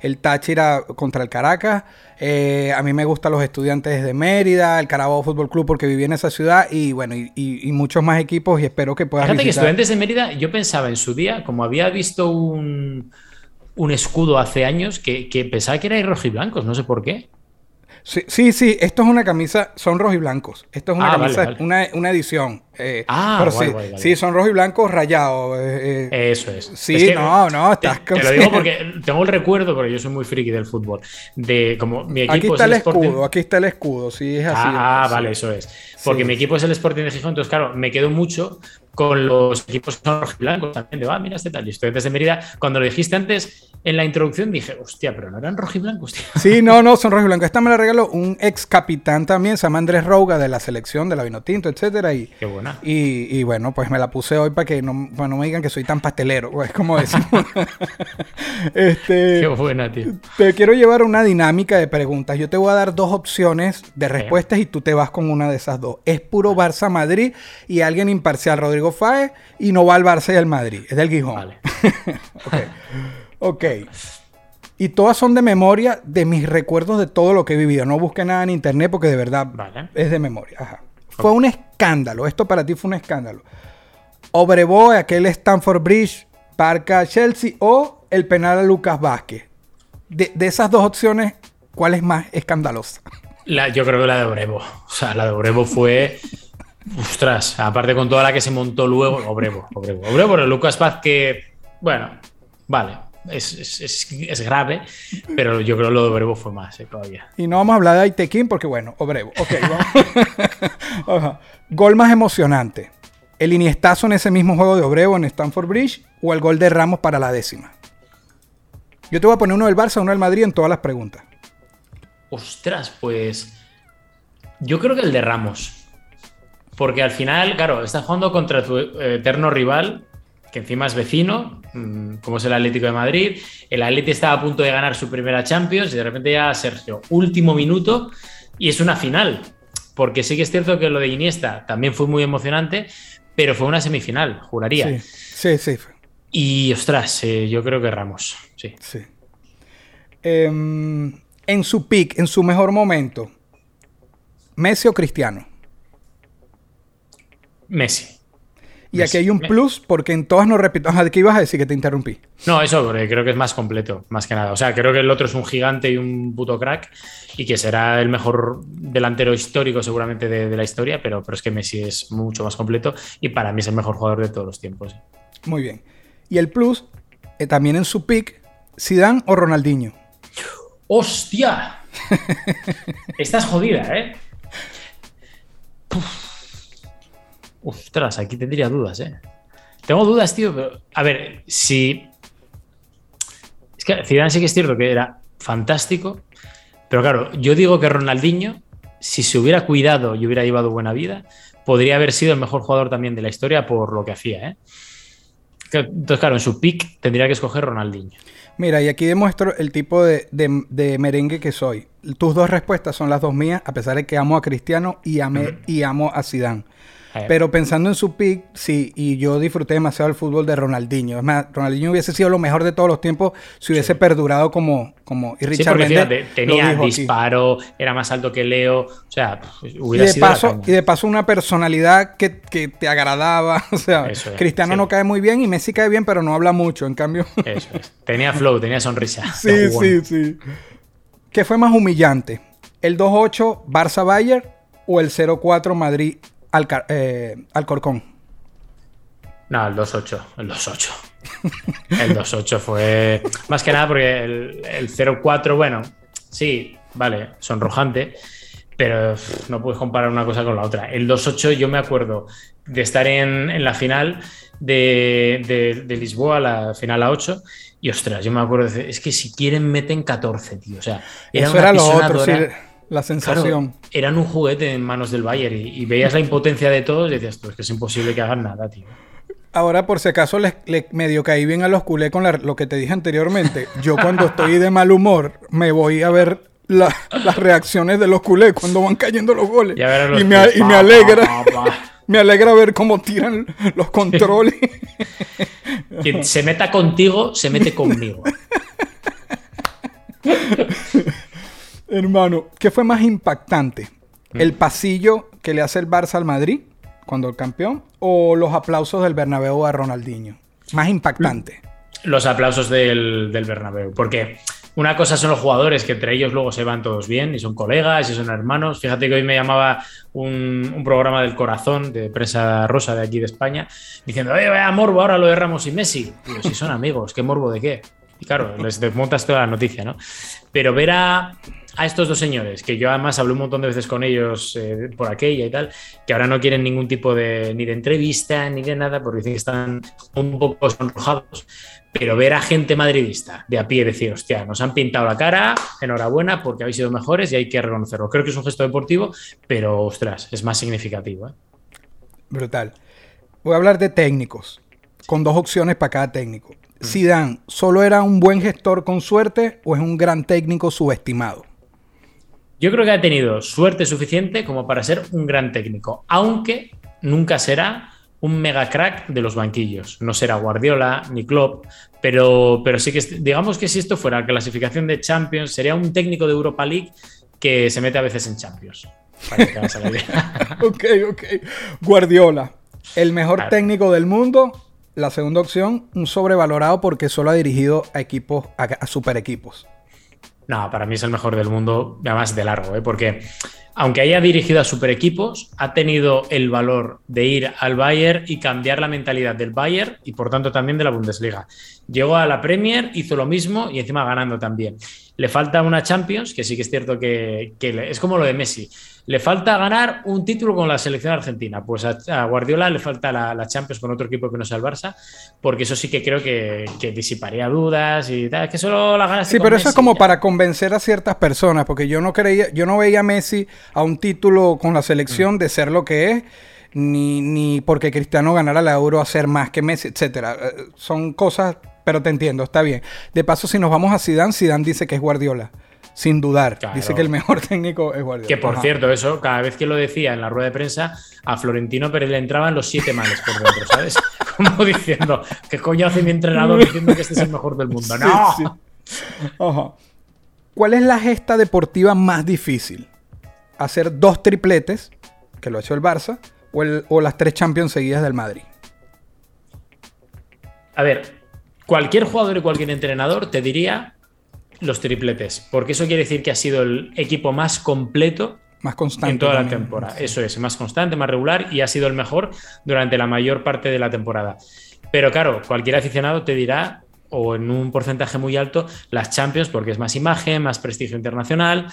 el Táchira contra el Caracas. Eh, a mí me gustan los estudiantes de Mérida, el Carabobo Fútbol Club porque viví en esa ciudad y bueno, y, y- y muchos más equipos y espero que puedas Fíjate que estudiantes de Mérida, yo pensaba en su día, como había visto un, un escudo hace años, que, que pensaba que era rojiblancos, no sé por qué. Sí, sí, sí, esto es una camisa, son rojos y blancos. Esto es una Ah, camisa, vale. Una, una edición. eh, Ah, pero guay, sí, guay, sí, son rojos y blancos rayados. eh, eh, Eso es. Sí, Es que, no, no, estás Te, te lo digo porque tengo el recuerdo, porque yo soy muy friki del fútbol, de como mi equipo aquí es está el Sporting- escudo, aquí está el escudo, sí, es así. Ah, vale, eso es. Porque Sí. mi equipo es el Sporting de Gijón, entonces, claro, me quedo mucho con los equipos rojiblancos también, de, ah, mira este tal, y estudiantes de Mérida. Cuando lo dijiste antes en la introducción, dije, hostia, pero no eran rojiblancos, tío. Sí, no, no, son rojos y blancos. Esta me la regaló un ex capitán también, se llama Andrés Rouga de la selección de la Vinotinto, etcétera. Y, Qué buena. y, y bueno, pues me la puse hoy para que no, para no me digan que soy tan pastelero, pues como decimos. este, Qué buena, tío. te quiero llevar una dinámica de preguntas. Yo te voy a dar dos opciones de respuestas y tú te vas con una de esas dos. Es puro Barça-Madrid y alguien imparcial, Rodrigo Fáez, y no va al Barça y al Madrid. Es del Gijón. Vale. Ok. Y todas son de memoria de mis recuerdos de todo lo que he vivido. No busqué nada en internet porque de verdad Vale. es de memoria. Ajá. Fue un escándalo. Esto para ti fue un escándalo. Obrevó, aquel Stanford Bridge, Barca Chelsea o el penal a Lucas Vázquez. De, de esas dos opciones, ¿cuál es más escandalosa? La- yo creo que la de Obrevo. O sea, la de Obrevo fue. Ostras, aparte con toda la que se montó luego. Obrevo, Obrevo. Obrevo, pero Lucas Paz, que. Bueno, vale. Es, es- es- es grave, pero yo creo que lo de Obrevo fue más eh, todavía. Y no vamos a hablar de Aitequín porque, bueno, Obrevo. Ok, vamos. Gol más emocionante. ¿El Iniestazo en ese mismo juego de Obrevo en Stanford Bridge o el gol de Ramos para la décima? Yo te voy a poner uno del Barça, uno del Madrid en todas las preguntas. Ostras, pues. Yo creo que el de Ramos. Porque al final, claro, estás jugando contra tu eh, eterno rival, que encima es vecino, mm, como es el Atlético de Madrid. El Atlético estaba a punto de ganar su primera Champions y de repente ya Sergio, último minuto y es una final. Porque sí que es cierto que lo de Iniesta también fue muy emocionante, pero fue una semifinal, juraría. Sí, sí, sí. Y ostras, eh, yo creo que Ramos, sí. sí. Em, en su peak, en su mejor momento, ¿Messi o Cristiano? Messi. Y Messi. aquí hay un plus porque en todas nos repito. Ajá, ¿qué ibas a decir que te interrumpí? No, eso porque creo que es más completo, más que nada. O sea, creo que el otro es un gigante y un puto crack y que será el mejor delantero histórico seguramente de, de la historia, pero, pero es que Messi es mucho más completo y para mí es el mejor jugador de todos los tiempos. Muy bien. Y el plus, eh, también en su peak, Zidane o Ronaldinho. ¡Hostia! Estás jodida, ¿eh? Uf. Ostras, aquí tendría dudas, ¿eh? Tengo dudas, tío, pero a ver, si. Es que Zidane sí que es cierto que era fantástico, pero claro, yo digo que Ronaldinho, si se hubiera cuidado y hubiera llevado buena vida, podría haber sido el mejor jugador también de la historia por lo que hacía, ¿eh? Entonces, claro, en su pick tendría que escoger Ronaldinho. Mira, y aquí demuestro el tipo de, de- de merengue que soy. Tus dos respuestas son las dos mías, a pesar de que amo a Cristiano y, amé- y amo a Zidane. Pero pensando en su pick, sí, y yo disfruté demasiado el fútbol de Ronaldinho. Es más, Ronaldinho hubiese sido lo mejor de todos los tiempos si hubiese perdurado como, como y sí, Richard fíjate, lo tenía aquí. disparo, era más alto que Leo, o sea, Y hubiera de, sido paso, y de paso una personalidad que, que te agradaba. O sea, es, Cristiano sí. no cae muy bien y Messi cae bien, pero no habla mucho. En cambio, Eso es. Tenía flow, tenía sonrisa. sí, sí, sí. ¿Qué fue más humillante? ¿El 2-8 Barça-Bayern o el 0-4 Madrid Alca- eh, Alcorcón? No, el 2-8. El 2-8. El 2-8 fue. Más que nada porque el, el 0-4, bueno, sí, vale, sonrojante. Pero no puedes comparar una cosa con la otra. El 2-8, yo me acuerdo de estar en, en la final de, de- de Lisboa, la final a 8. Y ostras, yo me acuerdo, de, es que si quieren meten 14, tío. O sea, era Eso una era lo otro, sí, la Claro, sensación. eran un juguete en manos del Bayern y, y veías la impotencia de todos y decías, es que es imposible que hagan nada, tío. Ahora, por si acaso, le, le medio caí bien a los culés con la- lo que te dije anteriormente. Yo cuando estoy de mal humor, me voy a ver la- las reacciones de los culés cuando van cayendo los goles. Los y, me, y alegra. pa, pa, pa. Me alegra ver cómo tiran los controles. Quien se meta contigo, se mete conmigo. Hermano, ¿qué fue más impactante? Mm. ¿El pasillo que le hace el Barça al Madrid cuando el campeón o los aplausos del Bernabéu a Ronaldinho? Más impactante. Los aplausos del, del Bernabéu, porque una cosa son los jugadores, que entre ellos luego se van todos bien y son colegas y son hermanos. Fíjate que hoy me llamaba un, un programa del corazón de prensa rosa de aquí de España diciendo, oye, vaya morbo ahora lo de Ramos y Messi. Digo, si son amigos, ¿qué morbo de qué? Y claro, les desmontas toda la noticia, ¿no? Pero ver a, a estos dos señores, que yo además hablé un montón de veces con ellos eh, por aquella y tal, que ahora no quieren ningún tipo de ni de entrevista ni de nada, porque dicen que están un poco sonrojados. Pero ver a gente madridista de a pie decir, hostia, nos han pintado la cara, enhorabuena porque habéis sido mejores y hay que reconocerlo. Creo que es un gesto deportivo, pero ostras, es más significativo. ¿eh? Brutal. Voy a hablar de técnicos, con dos opciones para cada técnico. Zidane, ¿solo era un buen gestor con suerte o es un gran técnico subestimado? Yo creo que ha tenido suerte suficiente como para ser un gran técnico, aunque nunca será un mega crack de los banquillos. No será Guardiola ni Klopp, pero, pero sí que digamos que si esto fuera clasificación de Champions, sería un técnico de Europa League que se mete a veces en Champions. Para que te hagas la idea. ok, ok. Guardiola, el mejor Claro. técnico del mundo. La segunda opción, un sobrevalorado porque solo ha dirigido a equipos, a, a super equipos. No, para mí es el mejor del mundo, además de largo, ¿eh? porque aunque haya dirigido a super equipos, ha tenido el valor de ir al Bayern y cambiar la mentalidad del Bayern y por tanto también de la Bundesliga. Llegó a la Premier, hizo lo mismo y encima ganando también. Le falta una Champions, que sí que es cierto que, es como lo de Messi. Le falta ganar un título con la selección argentina. Pues a, a Guardiola le falta la, la Champions con otro equipo que no sea el Barça, porque eso sí que creo que, que disiparía dudas y tal. Es que solo la ganas Sí, pero eso es como para convencer a ciertas personas, porque yo no creía, yo no veía a Messi a un título con la Mm. selección de ser lo que es, ni, ni porque Cristiano ganara la Euro a ser más que Messi, etcétera. Eh, Son cosas, pero te entiendo, está bien. De paso, si nos vamos a Zidane, Zidane dice que es Guardiola, sin dudar. Claro. Dice que el mejor técnico es Guardiola. Que por Ajá. cierto, eso, cada vez que lo decía en la rueda de prensa, a Florentino Pérez le entraban los siete males por dentro, ¿sabes? Como diciendo, ¿qué coño hace mi entrenador diciendo que este es el mejor del mundo? Sí, ¡No! sí. Ajá. ¿Cuál es la gesta deportiva más difícil? ¿Hacer dos tripletes, que lo ha hecho el Barça, o, el- o las tres Champions seguidas del Madrid? A ver, cualquier jugador y cualquier entrenador te diría los tripletes, porque eso quiere decir que ha sido el equipo más completo Más constante. en toda la temporada. Eso es, más constante, más regular y ha sido el mejor durante la mayor parte de la temporada. Pero claro, cualquier aficionado te dirá, o en un porcentaje muy alto, las Champions, porque es más imagen, más prestigio internacional.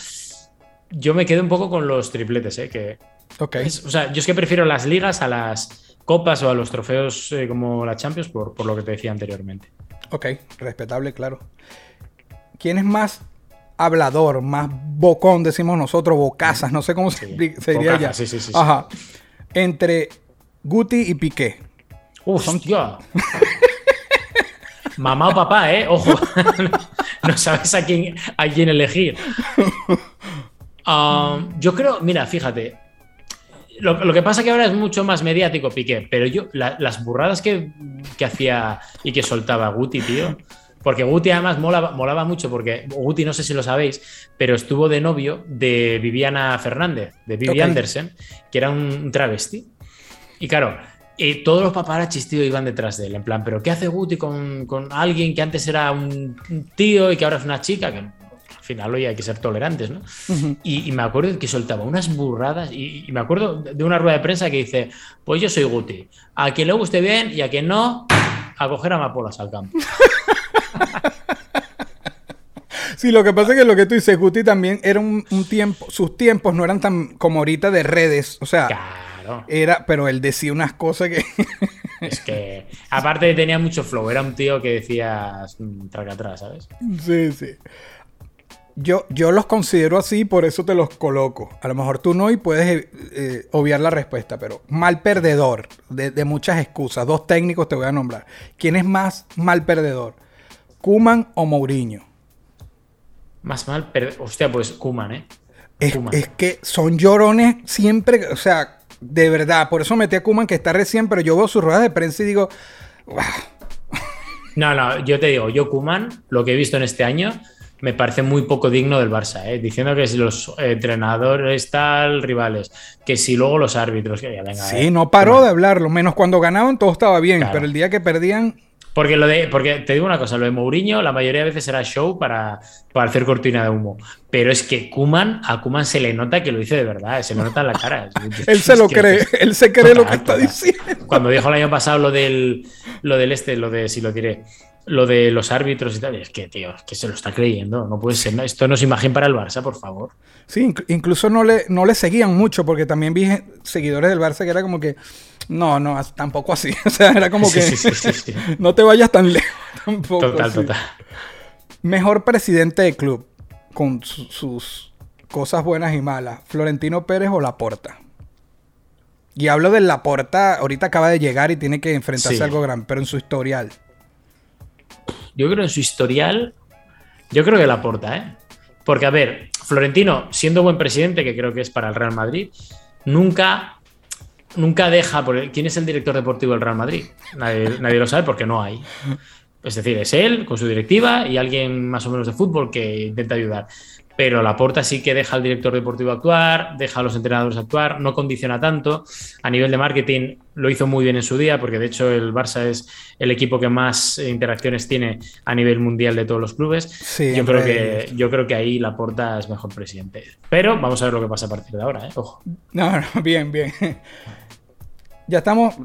Yo me quedo un poco con los tripletes, ¿eh? que Ok. es- o sea, yo es que prefiero las ligas a las copas o a los trofeos eh, como la Champions, por, por lo que te decía anteriormente. Ok, respetable, claro. ¿Quién es más hablador, más bocón, decimos nosotros, bocazas, no sé cómo se, Sí, se diría ya. sí, sí, sí, sí. Ajá. Entre Guti y Piqué. ¡Hostia! Mamá o papá, ¿eh? Ojo. no sabes a quién, a quién elegir. Um, yo creo, mira, fíjate. Lo, lo que pasa que ahora es mucho más mediático Piqué, pero yo, la- las burradas que, que hacía y que soltaba Guti, tío. Porque Guti además molaba, molaba mucho, porque Guti, no sé si lo sabéis, pero estuvo de novio de Viviana Fernández, de Vivi Ok. Andersen, que era un travesti. Y claro, eh, todos los paparachis, tío, iban detrás de él. En plan, ¿pero qué hace Guti con, con alguien que antes era un, tío y que ahora es una chica? Que al final, oye, hay que ser tolerantes, ¿no? y, y me acuerdo que soltaba unas burradas. Y, y me acuerdo de una rueda de prensa que dice: Pues yo soy Guti. A quien le guste bien y a quien no, a coger amapolas al campo. Sí, lo que pasa es que lo que tú dices, Guti también era un, un tiempo, sus tiempos no eran tan como ahorita de redes, o sea, Claro. era, pero él decía unas cosas que... Es que, aparte, tenía mucho flow. Era un tío que decías mm, traca atrás, ¿sabes? sí, sí. Yo, yo los considero así, por eso te los coloco. A lo mejor tú no y puedes eh, eh, obviar la respuesta, pero mal perdedor, de, de muchas excusas. Dos técnicos te voy a nombrar. ¿Quién es más mal perdedor? ¿Kuman o Mourinho? Más mal, pero. Hostia, pues Kuman, ¿eh? Es, que son llorones siempre, o sea, de verdad. Por eso metí a Kuman que está recién, pero yo veo sus ruedas de prensa y digo. No, no, yo te digo, yo Kuman, lo que he visto en este año, me parece muy poco digno del Barça, ¿eh? diciendo que si los eh, entrenadores tal, rivales, que si luego los árbitros, que ya venga. sí, eh. no paró Koeman. de hablarlo. Menos cuando ganaban todo estaba bien, Claro. pero el día que perdían, Porque lo de, porque te digo una cosa, lo de Mourinho la mayoría de veces era show para, para hacer cortina de humo. Pero es que Kuman, a Kuman se le nota que lo dice de verdad, se le nota en la cara. él se lo cree, él se cree lo que está total. diciendo. Cuando dijo el año pasado lo del, lo del este, lo de, si lo diré, lo de los árbitros y tal, es que, tío, es que se lo está creyendo, no puede ser, esto no es imagen para el Barça, por favor. Sí, inc- incluso no le, no le seguían mucho, porque también vi seguidores del Barça que era como que, no, no, tampoco así. O sea, era como que sí, sí, sí, sí. no te vayas tan lejos tampoco. Total, así. total. Mejor presidente de club, con su- sus cosas buenas y malas, Florentino Pérez o Laporta. Y hablo de Laporta, ahorita acaba de llegar y tiene que enfrentarse a algo grande, pero en su historial. Yo creo en su historial, yo creo que la aporta, ¿eh? Porque, a ver, Florentino, siendo buen presidente, que creo que es para el Real Madrid, nunca, nunca deja. por- ¿Quién es el director deportivo del Real Madrid? Nadie, nadie lo sabe porque no hay. Es decir, es él con su directiva y alguien más o menos de fútbol que intenta ayudar. Pero Laporta sí que deja al director deportivo actuar, deja a los entrenadores actuar, no condiciona tanto. A nivel de marketing lo hizo muy bien en su día, porque de hecho el Barça es el equipo que más eh, interacciones tiene a nivel mundial de todos los clubes. Sí, yo, creo que, yo creo que ahí Laporta es mejor presidente. Pero vamos a ver lo que pasa a partir de ahora. ¿eh? Ojo. No, no, bien, bien. Ya estamos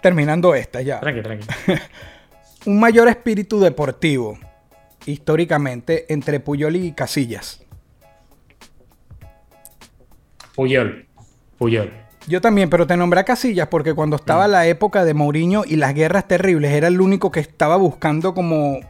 terminando esta ya. Tranqui, tranqui. Un mayor espíritu deportivo, históricamente, entre Puyol y Casillas. Puyol. Puyol. Yo también, pero te nombré a Casillas porque cuando estaba Mm. la época de Mourinho y las guerras terribles, era el único que estaba buscando como...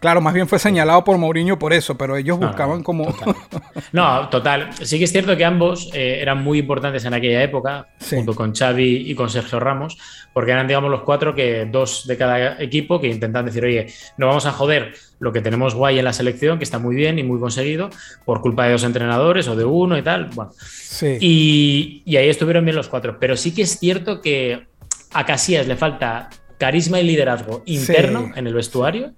Claro, más bien fue señalado por Mourinho por eso, pero ellos No, no, buscaban no, como... total. No, total. Sí que es cierto que ambos eh, eran muy importantes en aquella época, Sí. junto con Xavi y con Sergio Ramos, porque eran, digamos, los cuatro que dos de cada equipo que intentan decir, oye, no vamos a joder lo que tenemos guay en la selección, que está muy bien y muy conseguido, por culpa de dos entrenadores o de uno y tal. Bueno, sí. y, y ahí estuvieron bien los cuatro. Pero sí que es cierto que a Casillas le falta carisma y liderazgo interno Sí. en el vestuario,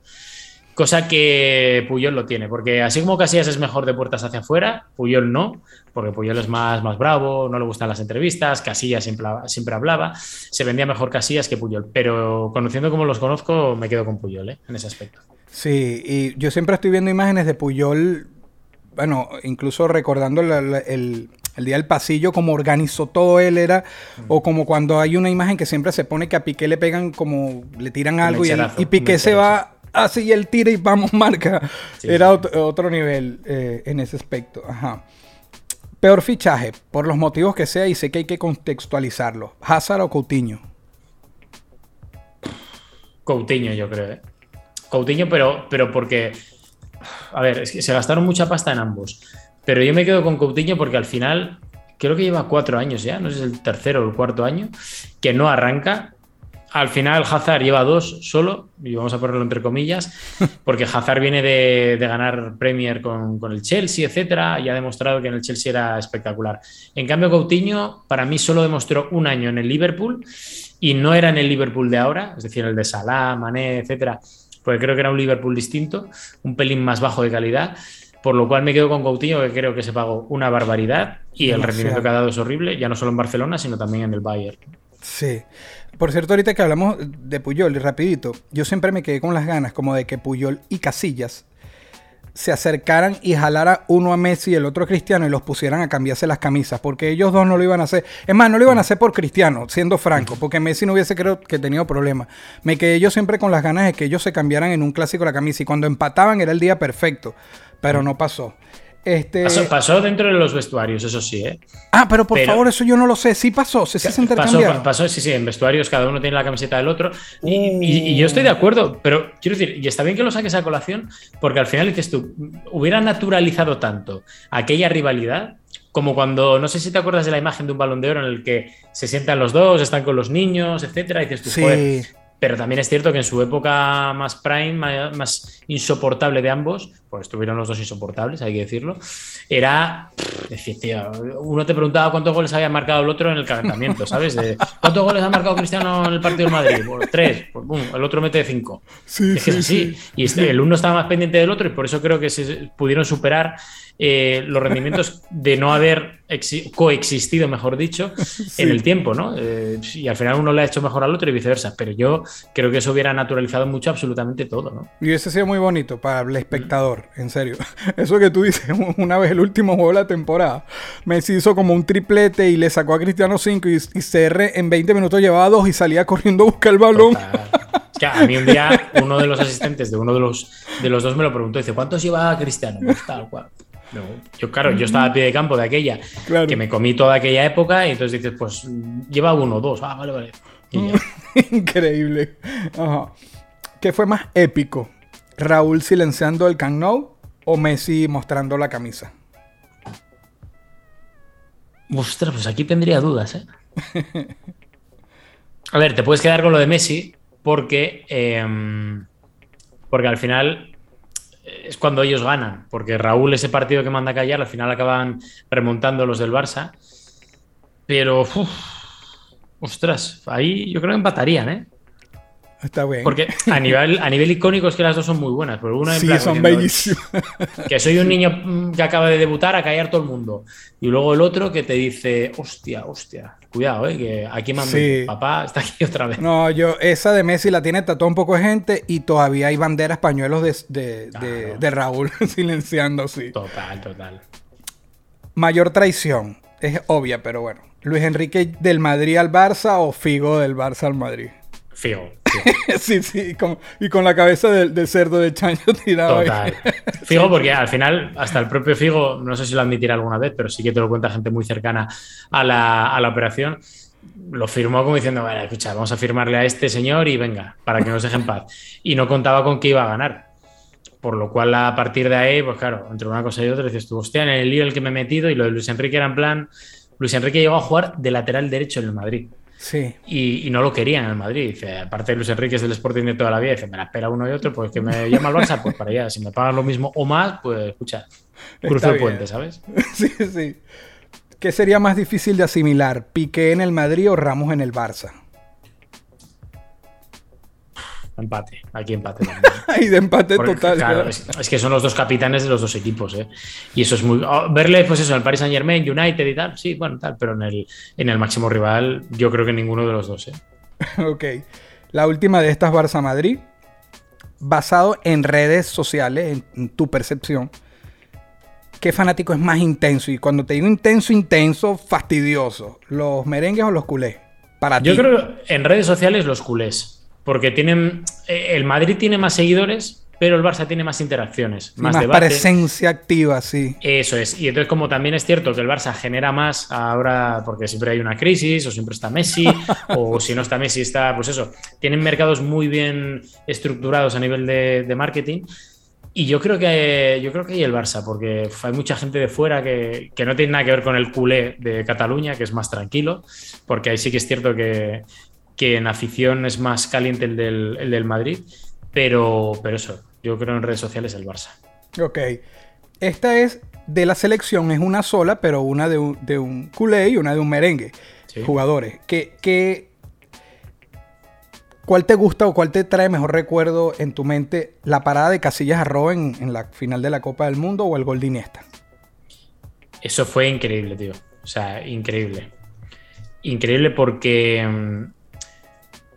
cosa que Puyol lo tiene. Porque así como Casillas es mejor de puertas hacia afuera, Puyol no, porque Puyol es más, más bravo, no le gustan las entrevistas, Casillas siempre, siempre hablaba, se vendía mejor Casillas que Puyol. Pero conociendo como los conozco, me quedo con Puyol ¿eh? en ese aspecto. Sí, y yo siempre estoy viendo imágenes de Puyol, bueno, incluso recordando la- la- el, el día del pasillo, como organizó todo él, era, o como cuando hay una imagen que siempre se pone que a Piqué le pegan como, le tiran algo y, y Piqué se va así y él tira y vamos, marca. Sí, era sí. otro, otro nivel eh, en ese aspecto, ajá. Peor fichaje, por los motivos que sea, y sé que hay que contextualizarlo. Hazard o Coutinho. Coutinho, yo creo, ¿eh? Coutinho, pero, pero porque. A ver, es que se gastaron mucha pasta en ambos. Pero yo me quedo con Coutinho porque al final, creo que lleva cuatro años ya, no sé si es el tercero o el cuarto año, que no arranca. Al final Hazard lleva dos solo, y vamos a ponerlo entre comillas, porque Hazard viene de, de ganar Premier con, con, el Chelsea, etcétera, y ha demostrado que en el Chelsea era espectacular. En cambio, Coutinho, para mí, solo demostró un año en el Liverpool, y no era en el Liverpool de ahora, es decir, el de Salah, Mané, etcétera, porque creo que era un Liverpool distinto, un pelín más bajo de calidad. Por lo cual me quedo con Coutinho, que creo que se pagó una barbaridad y el rendimiento que ha dado es horrible, ya no solo en Barcelona, sino también en el Bayern. Sí. Por cierto, ahorita que hablamos de Puyol, y rapidito, yo siempre me quedé con las ganas como de que Puyol y Casillas se acercaran y jalaran uno a Messi y el otro a Cristiano y los pusieran a cambiarse las camisas, porque ellos dos no lo iban a hacer. Es más, no lo iban a hacer por Cristiano, siendo franco, porque Messi no hubiese creo que tenido problemas. Me quedé yo siempre con las ganas de que ellos se cambiaran en un clásico la camisa y cuando empataban era el día perfecto, pero no pasó. Este... Pasó, pasó, dentro de los vestuarios, eso sí, ¿eh? Ah, pero por pero, favor, eso yo no lo sé. Sí pasó, sí, sí se intercambiaron. Pasó, pasó, sí, sí, en vestuarios cada uno tiene la camiseta del otro. Y, uh. y, y, yo estoy de acuerdo, pero quiero decir, y está bien que lo saques a colación, porque al final dices tú, hubiera naturalizado tanto aquella rivalidad como cuando, no sé si te acuerdas de la imagen de un balón de oro en el que se sientan los dos, están con los niños, etcétera, y dices tú, sí. Joder, pero también es cierto que en su época más prime, más, insoportable de ambos, pues estuvieron los dos insoportables, hay que decirlo, era decir, tío, uno te preguntaba cuántos goles había marcado el otro en el calentamiento, ¿sabes? De, ¿Cuántos goles ha marcado Cristiano en el partido del Madrid? Pues tres, pues boom, el otro mete cinco. Sí, es que sí, es así. sí. Y este, el uno estaba más pendiente del otro y por eso creo que se pudieron superar eh, los rendimientos de no haber coexistido, mejor dicho, sí. en el tiempo, ¿no? Eh, y al final uno le ha hecho mejor al otro y viceversa. Pero yo creo que eso hubiera naturalizado mucho absolutamente todo, ¿no? Y hubiese sido muy bonito para el espectador, en serio. Eso que tú dices, una vez el último juego de la temporada, Messi hizo como un triplete y le sacó a Cristiano 5 y, y CR en 20 minutos llevaba 2 y salía corriendo a buscar el balón. Total. A mí un día uno de los asistentes de uno de los, de los dos me lo preguntó, dice, ¿cuántos lleva Cristiano? Pues tal cual. No, yo, claro, yo estaba a pie de campo de aquella, claro. que me comí toda aquella época, y entonces dices, pues lleva uno, dos, ah, vale, vale. Increíble. Ajá. ¿Qué fue más épico? ¿Raúl silenciando el Camp Nou o Messi mostrando la camisa? Ostras, pues aquí tendría dudas, ¿eh? A ver, te puedes quedar con lo de Messi porque, eh, porque al final es cuando ellos ganan, porque Raúl ese partido que manda a callar, al final acaban remontando los del Barça. Pero, uf, ostras, ahí yo creo que empatarían, ¿eh? Está bien. Porque a nivel, a nivel icónico es que las dos son muy buenas. Pero una en sí, plan, son bellísimas. Que soy un niño que acaba de debutar a callar todo el mundo. Y luego el otro que te dice, hostia, hostia, cuidado, ¿eh? que aquí mando Sí. papá, está aquí otra vez. No, yo, esa de Messi la tiene tatuada un poco de gente y todavía hay banderas, pañuelos de, de, de- Claro. de Raúl silenciando, sí. Total, total. Mayor traición. Es obvia, pero bueno. Luis Enrique del Madrid al Barça o Figo del Barça al Madrid. Figo. Figo. sí, sí, y con, y con la cabeza del, cerdo de chancho tirado ahí. Total. Figo, porque al final, hasta el propio Figo, no sé si lo admitirá alguna vez, pero sí que te lo cuenta gente muy cercana a la, a la operación. Lo firmó como diciendo, vale, escucha, vamos a firmarle a este señor y venga, para que nos deje en paz. Y no contaba con que iba a ganar. Por lo cual, a partir de ahí, pues claro, entre una cosa y otra, dices tú, hostia, en el lío en el que me he metido y lo de Luis Enrique era en plan. Luis Enrique llegó a jugar de lateral derecho en el Madrid. Sí. Y, y, no lo querían en el Madrid. Dice, aparte de Luis Enrique es del Sporting de toda la vida, dice, me la espera uno y otro, pues que me llama al Barça, pues para allá. Si me pagan lo mismo o más, pues escucha, cruzo el puente, ¿sabes? sí, sí. ¿Qué sería más difícil de asimilar? ¿Piqué en el Madrid o Ramos en el Barça? Empate, aquí empate también. y de empate Porque, total. Claro, es, es, que son los dos capitanes de los dos equipos, ¿eh? Y eso es muy. Oh, verle, pues eso, en el Paris Saint Germain, United y tal, sí, bueno, tal, pero en el, en el máximo rival, yo creo que ninguno de los dos, ¿eh? ok. La última de estas Barça Madrid, basado en redes sociales, en, en tu percepción. ¿Qué fanático es más intenso? Y cuando te digo intenso, intenso, fastidioso. ¿Los merengues o los culés? Para Yo ti. creo en redes sociales los culés. Porque tienen. eh, El Madrid tiene más seguidores, pero el Barça tiene más interacciones, más, más debate. presencia activa, sí. Eso es. Y entonces, como también es cierto que el Barça genera más ahora, porque siempre hay una crisis, o siempre está Messi, o si no está Messi, está, pues eso. Tienen mercados muy bien estructurados a nivel de, de marketing. Y yo creo que yo creo que hay el Barça, porque hay mucha gente de fuera que, que no tiene nada que ver con el culé de Cataluña, que es más tranquilo, porque ahí sí que es cierto que, que en afición es más caliente el del, el del Madrid. Pero, pero eso, yo creo en redes sociales el Barça. Ok. Esta es de la selección, es una sola, pero una de un, de un culé y una de un merengue. Sí. Jugadores. ¿Qué, qué- ¿Cuál te gusta o cuál te trae mejor recuerdo en tu mente? ¿La parada de Casillas a en, en la final de la Copa del Mundo o el gol de Iniesta? Eso fue increíble, tío. O sea, increíble. Increíble porque.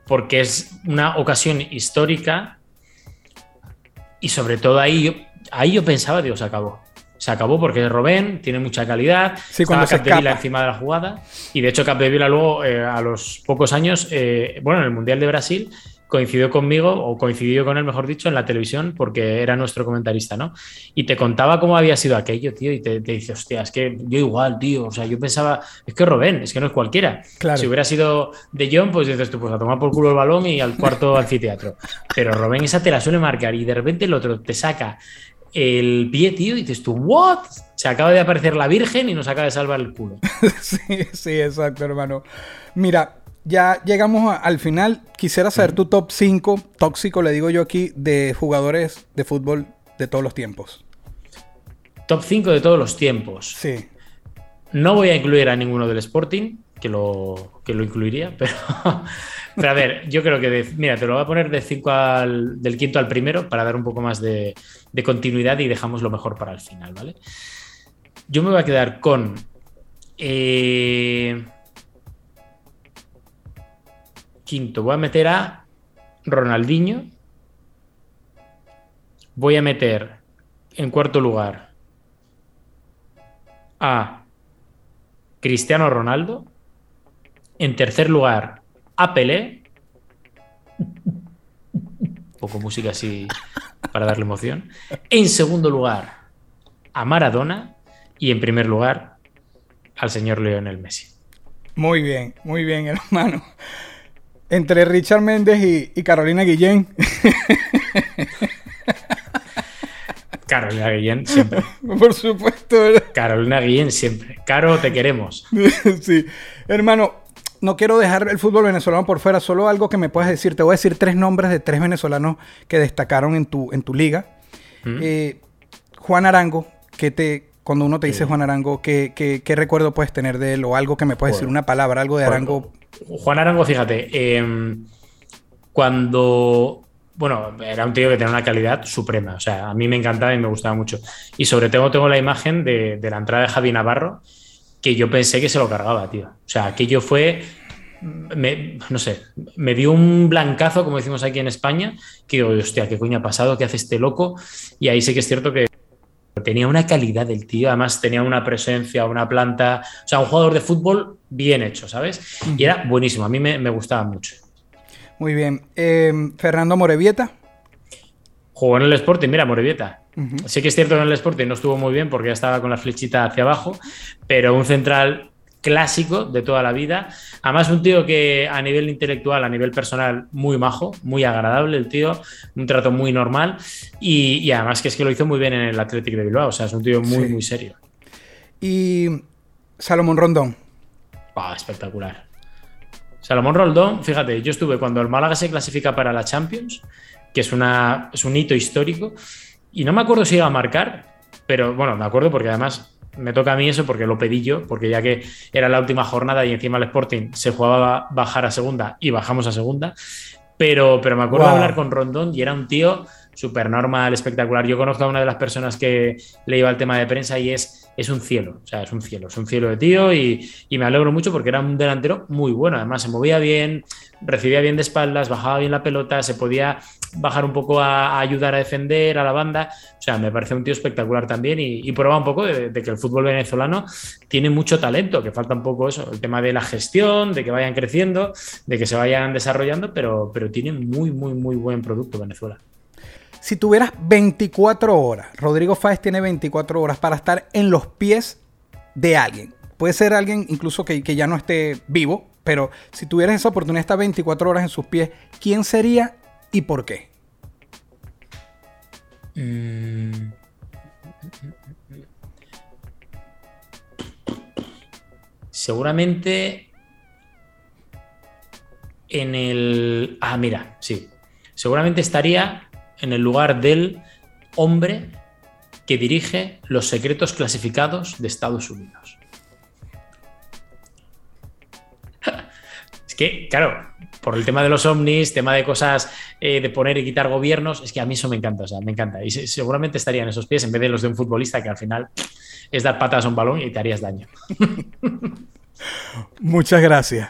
Porque es una ocasión histórica. Y sobre todo ahí yo, ahí yo pensaba, digo, se acabó. Se acabó porque Robén tiene mucha calidad. Sí, estaba Capdevila encima de la jugada. Y de hecho, Capdevila luego, eh, a los pocos años, eh, bueno, en el Mundial de Brasil, coincidió conmigo, o coincidió con él, mejor dicho, en la televisión, porque era nuestro comentarista, ¿no? Y te contaba cómo había sido aquello, tío, y te, te dice, hostia, es que yo igual, tío, o sea, yo pensaba, es que Robén, es que no es cualquiera. Claro. Si hubiera sido de John, pues dices tú, pues a tomar por culo el balón y al cuarto anfiteatro. Pero Robén esa te la suele marcar y de repente el otro te saca el pie, tío, y dices tú, ¿what? Se acaba de aparecer la Virgen y nos acaba de salvar el culo. sí, sí, exacto, hermano. Mira, ya llegamos a- al final. Quisiera saber tu top 5, tóxico, le digo yo aquí, de jugadores de fútbol de todos los tiempos. Top 5 de todos los tiempos. Sí. No voy a incluir a ninguno del Sporting, que lo, que lo incluiría, pero, pero a ver, yo creo que, de- mira, te lo voy a poner de 5 al, del quinto al primero para dar un poco más de, de continuidad y dejamos lo mejor para el final, ¿vale? Yo me voy a quedar con... eh, quinto, voy a meter a Ronaldinho. Voy a meter en cuarto lugar a Cristiano Ronaldo. En tercer lugar, a Pelé. Poco música así para darle emoción. En segundo lugar, a Maradona. Y en primer lugar, al señor Lionel Messi. Muy bien, muy bien, hermano. Entre Richard Méndez y, y Carolina Guillén. Carolina Guillén siempre. Por supuesto, ¿verdad? Carolina Guillén siempre. Caro, te queremos. sí. Hermano, no quiero dejar el fútbol venezolano por fuera, solo algo que me puedes decir. Te voy a decir tres nombres de tres venezolanos que destacaron en tu, en tu liga. ¿Mm? Eh, Juan Arango, que te, cuando uno te dice Sí. Juan Arango, ¿qué, qué, qué recuerdo puedes tener de él? O algo que me puedes decir, una palabra, algo de Bueno, Arango. Juan Arango, fíjate, eh, cuando. Bueno, era un tío que tenía una calidad suprema. O sea, a mí me encantaba y me gustaba mucho. Y sobre todo tengo la imagen de, de la entrada de Javi Navarro, que yo pensé que se lo cargaba, tío. O sea, aquello fue. Me, no sé, me dio un blancazo, como decimos aquí en España, que digo, hostia, ¿qué coño ha pasado? ¿Qué hace este loco? Y ahí sí que es cierto que tenía una calidad el tío, además tenía una presencia, una planta, o sea, un jugador de fútbol bien hecho, ¿sabes? Y era buenísimo, a mí me, me gustaba mucho. Muy bien. Eh, Fernando Morevieta. Jugó en el Sporting, mira, Morevieta. Sí que es cierto que en el Sporting no estuvo muy bien porque ya estaba con la flechita hacia abajo, pero un central clásico de toda la vida. Además, un tío que a nivel intelectual, a nivel personal, muy majo, muy agradable el tío, un trato muy normal y, y además que es que lo hizo muy bien en el Athletic de Bilbao, o sea, es un tío muy, Sí. muy serio. Y Salomón Rondón. Espectacular. Salomón Roldón, fíjate, yo estuve cuando el Málaga se clasifica para la Champions, que es, una, es un hito histórico, y no me acuerdo si iba a marcar, pero bueno, me acuerdo porque además me toca a mí eso porque lo pedí yo, porque ya que era la última jornada y encima el Sporting se jugaba bajar a segunda y bajamos a segunda, pero, pero me acuerdo Wow. de hablar con Rondón y era un tío súper normal, espectacular. Yo conozco a una de las personas que le iba al tema de prensa y es, es un cielo, o sea, es un cielo, es un cielo de tío y, y me alegro mucho porque era un delantero muy bueno, además se movía bien, recibía bien de espaldas, bajaba bien la pelota, se podía bajar un poco a, ayudar a defender a la banda, o sea, me parece un tío espectacular también y, y prueba un poco de, que el fútbol venezolano tiene mucho talento, que falta un poco eso, el tema de la gestión, de que vayan creciendo, de que se vayan desarrollando, pero, pero tiene muy, muy, muy buen producto Venezuela. Si tuvieras 24 horas, Rodrigo Fáez tiene 24 horas para estar en los pies de alguien. Puede ser alguien incluso que ya no esté vivo, pero si tuvieras esa oportunidad de estar 24 horas en sus pies, ¿quién sería y por qué? Mm. Seguramente en el... Ah, mira, sí. Seguramente estaría en el lugar del hombre que dirige los secretos clasificados de Estados Unidos. Que, claro, por el tema de los ovnis, tema de cosas eh, de poner y quitar gobiernos, es que a mí eso me encanta, o sea, me encanta. Y se- seguramente estaría en esos pies en vez de los de un futbolista que al final es dar patas a un balón y te harías daño. Muchas gracias.